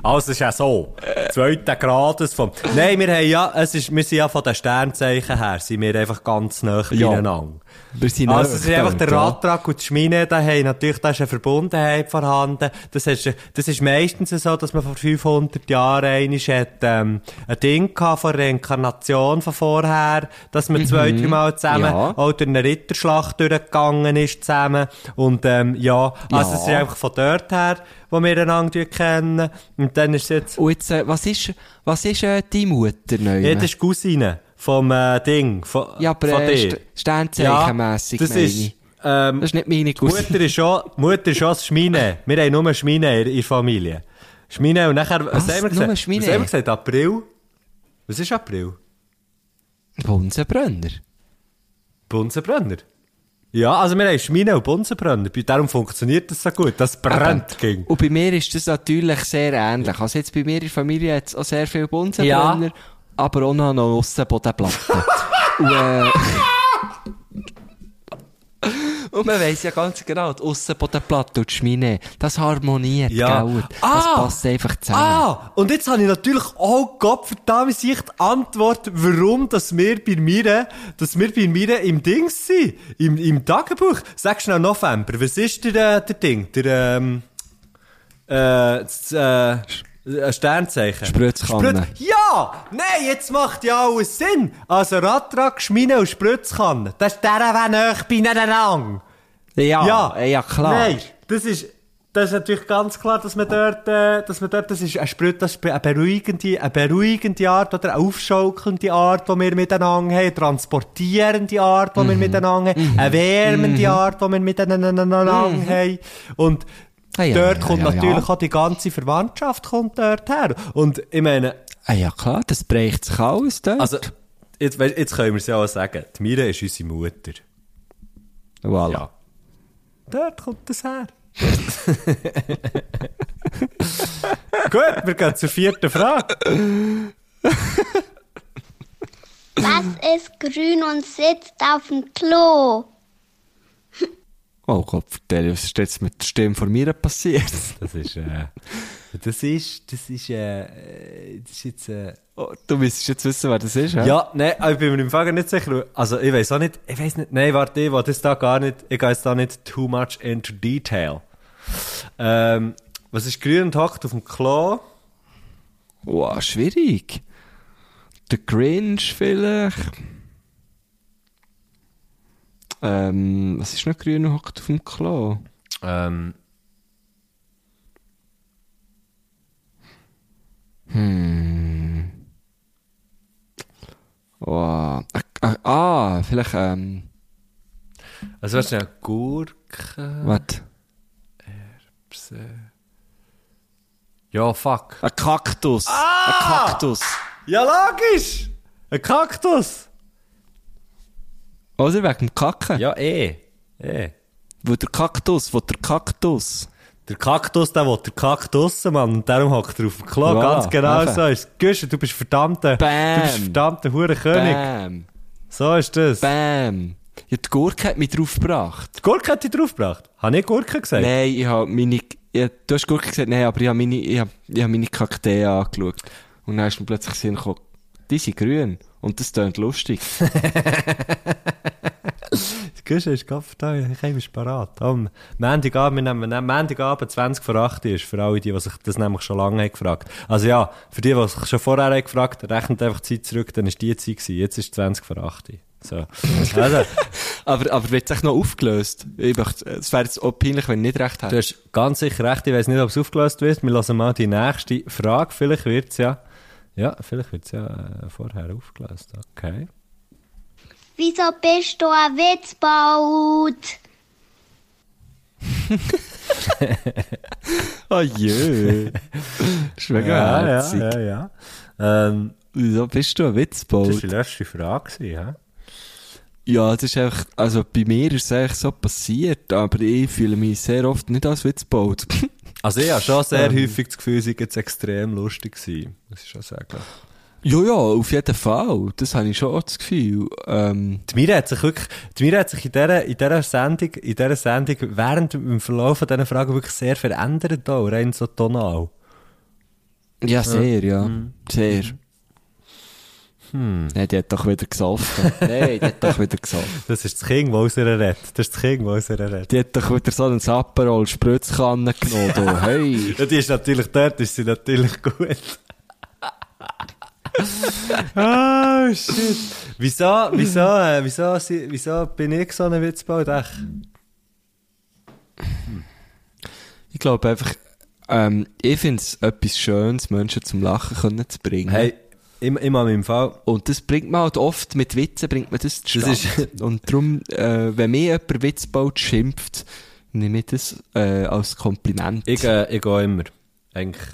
Also, es ist ja so. Zweiter Grades vom... Nein, wir haben ja, es ist, wir sind ja von den Sternzeichen her, sind wir einfach ganz nah Ja. beieinander. Sind Also, es ist einfach der. Radtrag und die Schmine, da haben natürlich, da ist eine Verbundenheit vorhanden. Das ist, das ist meistens so, dass man vor 500 Jahren einmal hat, ähm, ein Ding gehabt von Reinkarnation von vorher, dass man zwei, dreimal zusammen Ja. auch durch eine Ritterschlacht durchgegangen ist zusammen. Und, ähm, ja, also, Ja. es ist einfach von dort her, wo wir einander kennen. Und dann ist jetzt, Und jetzt, äh, was ist, was ist äh, die Mutter neu? ja, das ist Cousine vom, äh, Ding, von, ja, aber von äh, Sternzeichenmässig, das meine ist, ähm, Das ist nicht meine Cousine. Mutter ist schon, Mutter ist schon das Schmine. Wir haben nur Schmine in der Familie. Schmine und nachher, was, Was? haben wir gesagt? Schmine? Was haben wir gesagt? April? Was ist April? Bunsenbrenner. Bunsenbrenner. Ja, also wir haben Schmine und Bunsenbrenner. Darum funktioniert das so gut. Das brennt ging. Und bei mir ist das natürlich sehr ähnlich. Also jetzt bei mir in der Familie hat es auch sehr viele Bunsenbrenner, Ja. Aber auch noch eine Aussenbodenplatte. und, äh, und man weiss ja ganz genau, die Aussenbodenplatte und die Schmine, das harmoniert, Ja. gell? Das Ah! passt einfach zusammen. Ah, und jetzt habe ich natürlich auch Gott verdammt sich die Antwort, warum dass wir bei mir, dass wir bei mir im Ding sind, im, im Tagebuch. Sag schnell November, was ist der, äh, der Ding, der, ähm, äh, das, äh, ein Sternzeichen. Spritzkanne. Sprütz- Ja! Nein, jetzt macht ja alles Sinn. Also Radtrag, Schmine und Spritzkanne. Das ist der, der näher beieinander. Ja, Ja, ja, ja klar. Nein, das ist, das ist natürlich ganz klar, dass man dort, äh, dass man dort, das ist ein Sprit, das ist eine beruhigende, eine beruhigende Art oder eine aufschaukelnde Art, die wir miteinander haben, eine transportierende Art, die wir miteinander haben, eine wärmende Art, die wir miteinander haben. Und Ah ja, dort ja, kommt ja, ja. natürlich auch die ganze Verwandtschaft kommt dort her. Und ich meine, Ah, ja klar, das bricht sich alles dort. also, jetzt, jetzt können wir es ja auch sagen, die Mira ist unsere Mutter. voilà. Ja. Dort kommt das her. Gut, wir gehen zur vierten Frage. Was ist grün und sitzt auf dem Klo? Oh Gott, vertell, was ist jetzt mit der Stimme von mir passiert? Das ist, äh, das ist, das ist, äh, das ist jetzt, äh, Oh, du müsstest jetzt wissen, wer das ist, hä? ja, nein, ich bin mir im Fall nicht sicher. Also, ich weiß auch nicht, ich weiß nicht, nein, warte, ich will das da gar nicht, ich gehe jetzt da nicht too much into detail. Ähm, was ist grün und hockt auf dem Klo? Wow, schwierig. Der Grinch vielleicht. Ähm, was ist noch grün und hockt auf dem Klo? Ähm, Wow. Ah, ah, ah, vielleicht, ähm, also, was ist eine Gurke? warte. Ja, fuck. Ein Kaktus. Ein Kaktus. Ja, logisch! Ein Kaktus! Oder wegen dem Kacken. Ja, eh. Eh. Wo der Kaktus, wo der Kaktus. Der Kaktus, der will der Kaktus, Mann. Und darum hockt er auf dem Klo. Voilà, Ganz genau eben. so ist es. Du bist verdammter, Bam. du bist verdammter Hurenkönig. Bam. So ist das. Bam. Ja, die Gurke hat mich draufgebracht. Die Gurke hat dich draufgebracht. Habe ich Gurke gesagt? Nein, ich habe meine, ja, du hast Gurke gesagt, nein, aber ich habe meine, ich habe, ich habe meine Kakteen angeschaut. Und dann ist mir plötzlich Sinn gekommen, die sind grün. Und das klingt lustig. Gehst du, ist gerade da, ich habe parat. Am Montagabend, wir nehmen, nehmen Montagabend 20 vor 8 ist, für alle die, die sich das nämlich schon lange haben gefragt. Also ja, für die, die sich schon vorher haben gefragt, rechnet einfach die Zeit zurück, dann ist die Zeit gewesen. Jetzt ist 20 vor 8 So. Also, Aber, aber wird es echt noch aufgelöst? Ich möchte, es wäre jetzt auch peinlich, wenn ich nicht recht du hätte. hast ganz sicher recht, ich weiß nicht, ob es aufgelöst wird. Wir lassen mal die nächste Frage. Vielleicht wird es ja, ja, vielleicht wird es ja äh, vorher aufgelöst. Okay. Wieso bist du ein Witzbold? Oh je. Ist mega herzig. ja, ja. Ähm, Wieso bist du ein das war Witzbold? die letzte Frage, hä? Ja, das ist einfach, also bei mir ist es eigentlich so passiert, aber ich fühle mich sehr oft nicht als Witzbold. Also ich habe schon sehr häufig das Gefühl, sie jetzt extrem lustig gewesen, muss ich schon sagen. ja, ja, auf jeden Fall. Das habe ich schon auch das Gefühl. Ähm, Die Mira hat sich wirklich, die Mira hat sich in dieser, in dieser Sendung, in dieser Sendung während dem Verlauf von diesen Fragen wirklich sehr verändert auch, rein so tonal. ja, sehr, ja. Sehr. Hm. Nein, die hat doch wieder gesoffen. Nein, die hat doch wieder gesoffen. Das ist das Kind, das aus ihr redet. Das ist das Kind, aus ihr redet. Die hat doch wieder so einen Sapperol Spritzkanne genommen. Du. Hey. Ja, die ist natürlich dort, ist sie natürlich gut. oh, shit. Wieso, wieso, äh, wieso, sie- wieso bin ich so ein Witzbold? Echt? Ich glaube einfach, ähm, ich finde es etwas Schönes, Menschen zum Lachen können zu bringen. Hey, immer, immer im Fall. Und das bringt man halt oft, mit Witzen bringt man das zustande. Und darum, äh, wenn mir jemand Witzbold schimpft, nehme ich das äh, als Kompliment. Ich, äh, ich gehe immer. Eigentlich,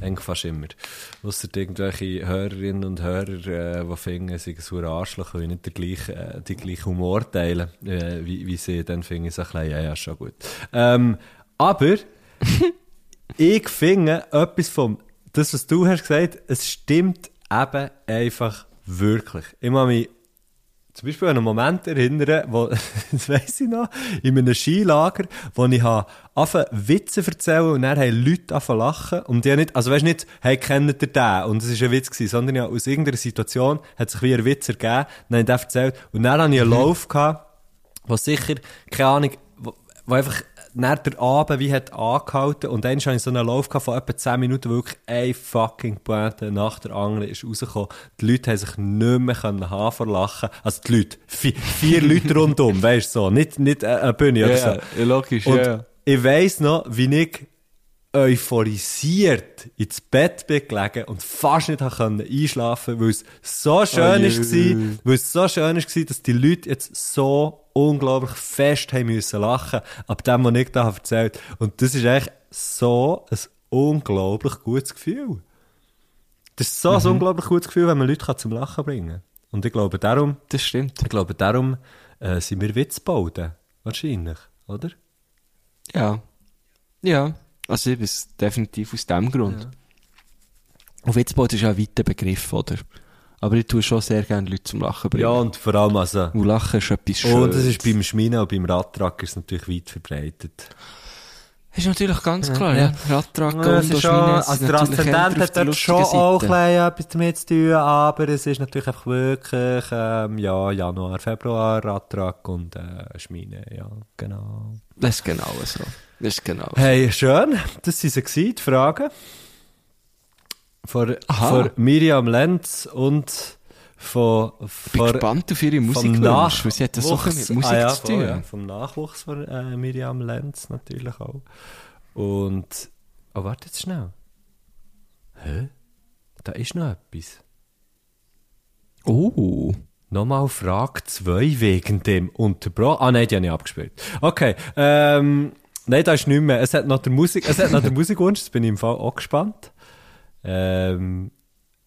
eigentlich fast immer. Ausser irgendwelche Hörerinnen und Hörer, äh, die finden, sie sind ein Arschloch, weil ich nicht den gleichen, äh, die gleichen Humor teilen, äh, wie, wie sie, dann finde ich es ein bisschen, ja, ja, schon gut. Ähm, aber, ich finde etwas vom, das, was du hast gesagt, es stimmt eben einfach wirklich. Ich muss mich zum Beispiel an einen Moment erinnern, wo, das weiss ich noch, in einem Skilager, wo ich habe angefangen Witze erzählen und dann haben Leute angefangen lachen und die nicht, also weißt nicht, hey, kennt ihr den? Und es war ein Witz gewesen, sondern ja, aus irgendeiner Situation hat sich wie ein Witz ergeben, dann habe ich erzählt und dann hatte ich einen Lauf gehabt, wo sicher, keine Ahnung, wo, wo einfach nach der Abend wie hat angehalten und dann hatte ich so einen Lauf von etwa 10 Minuten, wo wirklich ein fucking Pointe nach der anderen ist rausgekommen. Die Leute haben sich nicht mehr können haben vor Lachen. Also die Leute, vier, vier Leute rundum, weißt du so, nicht, nicht äh, eine Bühne oder so. ja, logisch, Und ja. ich weiss noch, wie ich euphorisiert ins Bett bin gelegen und fast nicht konnte einschlafen, weil es so schön Oh war, weil es so schön war, dass die Leute jetzt so unglaublich fest haben müssen lachen, ab dem, was ich da habe erzählt. Und das ist echt so ein unglaublich gutes Gefühl. Das ist so ein Mhm. unglaublich gutes Gefühl, wenn man Leute zum Lachen bringen kann. Und ich glaube, darum, Das stimmt. ich glaube, darum äh, sind wir Witzbauten. Wahrscheinlich, oder? Ja. Ja. Also ich bin definitiv aus dem Grund. Und Witzbold ist ja ein weiter Begriff, oder? Aber ich tue schon sehr gerne Leute zum Lachen bringen. Ja, und vor allem also... Und Lachen ist etwas Schönes. Und es ist beim Schminen und beim Radtrack ist es natürlich weit verbreitet. Ist natürlich ganz klar, ja. Ja, es und ist schon, also der Aszendent hat dort schon auch Seite. ein bisschen etwas damit zu tun, aber es ist natürlich einfach wirklich, ähm, ja, Januar, Februar, Radtrack und äh, Schmine, ja, genau. Das ist genau so. Das ist genau so. Hey, schön, das waren sie, die Fragen. Von, von Miriam Lenz und von, Ich bin von gespannt auf ihre vom Musikwunsch, weil sie hat das so mit Musik ah, ja, zu tun. ja. Vom Nachwuchs von äh, Miriam Lenz natürlich auch. Und, oh, warte jetzt schnell. Hä? Da ist noch etwas. Oh. Nochmal Frage 2 wegen dem Unterbrochen. Ah, nein, die habe ich abgespielt. Okay, ähm, nein, da ist nicht mehr. Es hat noch der Musik, es hat noch der Musikwunsch, das bin ich im Fall auch gespannt. Ähm,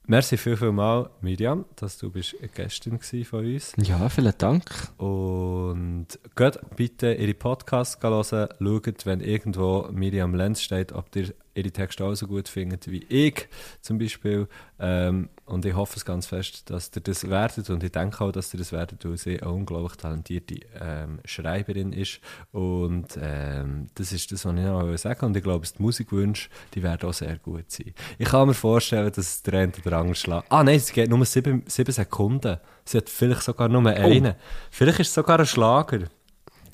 merci viel, viel mal, Miriam, dass du bist Gästin von uns. Ja, vielen Dank. Und geht bitte ihre Podcasts hören, schaut, wenn irgendwo Miriam Lenz steht, ob ihr ihre Texte auch so gut findet wie ich zum Beispiel. Ähm, und ich hoffe es ganz fest, dass ihr das werdet und ich denke auch, dass ihr das werdet, weil sie eine unglaublich talentierte ähm, Schreiberin ist. Und ähm, das ist das, was ich noch sagen. Und ich glaube, die Musikwünsche, die werden auch sehr gut sein. Ich kann mir vorstellen, dass es der eine oder andere Schlag... Ah nein, es geht nur sieben, sieben Sekunden. Sie hat vielleicht sogar nur einen. Vielleicht ist es sogar ein Schlager.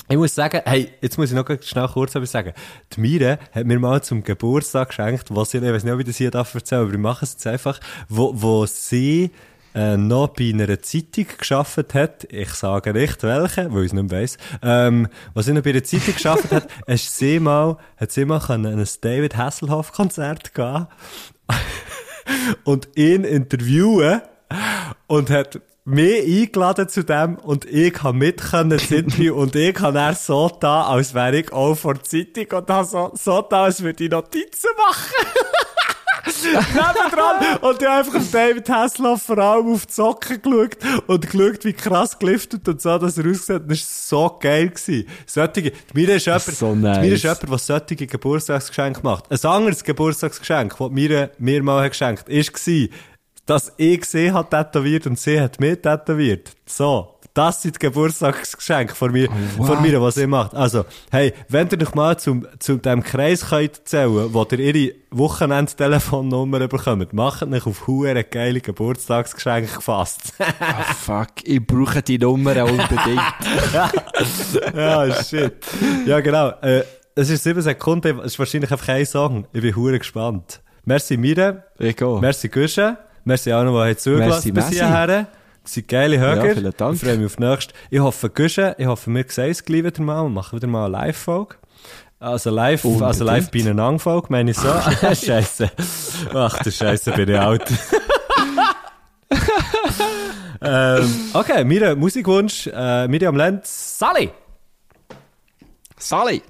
Ich muss sagen, hey, jetzt muss ich noch schnell kurz etwas sagen. Die Mire hat mir mal zum Geburtstag geschenkt, was ich, ich weiß nicht, ob ich das hier darf erzählen, aber ich mache es jetzt einfach, wo, wo sie äh, noch bei einer Zeitung geschafft hat, ich sage nicht welche, weil ich es nicht weiss, ähm, was sie noch bei einer Zeitung geschafft hat, ist sie mal, hat sie mal an ein David Hasselhoff Konzert gehen und ihn interviewen und hat mich eingeladen zu dem und ich kann mit können Interview und ich kann er so da, als wäre ich auch vor der Zeitung und habe so, so da, als würde ich Notizen machen. Nebendran. Und ich habe einfach David Hasselhoff vor allem auf die Socken geschaut und geschaut, wie krass geliftet und so, dass er ausgesehen hat. Das war so geil gewesen. Solche, mir ist jemand, so nice. mir ist jemand, der solche Geburtstagsgeschenke macht. Ein anderes Geburtstagsgeschenk, das mir, mir mal hat geschenkt, war, dass ich sie hat tätowiert und sie hat mich tätowiert. So. Das sind Geburtstagsgeschenke von mir, von mir, was ihr macht. Also, hey, wenn ihr noch mal zum, zu dem Kreis könnt zählen, wo ihr ihre Wochenendtelefonnummer bekommt, macht euch auf hure geile Geburtstagsgeschenke gefasst. Ah, fuck, ich brauche die Nummer unbedingt. ja, shit. Ja, genau. Äh, es ist sieben Sekunden, es ist wahrscheinlich einfach ein Song. Ich bin hure gespannt. Merci Mire. Ich gehe. Merci Gusche. Merci auch noch, die zugelassen bis hierher. Das sind geile Hörer. Ja, vielen Dank. Ich freue mich auf nächstes. Ich hoffe, Gusche, ich hoffe, wir sehen es gleich wieder mal und machen wieder mal eine Live-Folge. Also live, also Unbedingt. live bei einer Angfolge, meine ich so. Scheiße. Ach du Scheiße, bin ich alt. ähm, okay, mein Musikwunsch, äh, Miriam Lenz, Sally! Sally!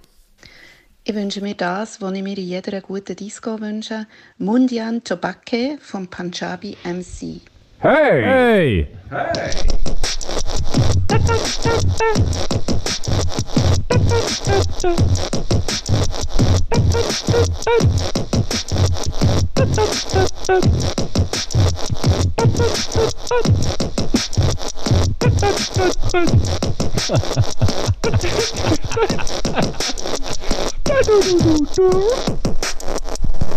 Ich wünsche mir das, was ich mir in jeder guten Disco wünsche. Mundian Chobake vom Punjabi MC. Hey! Do do do do do.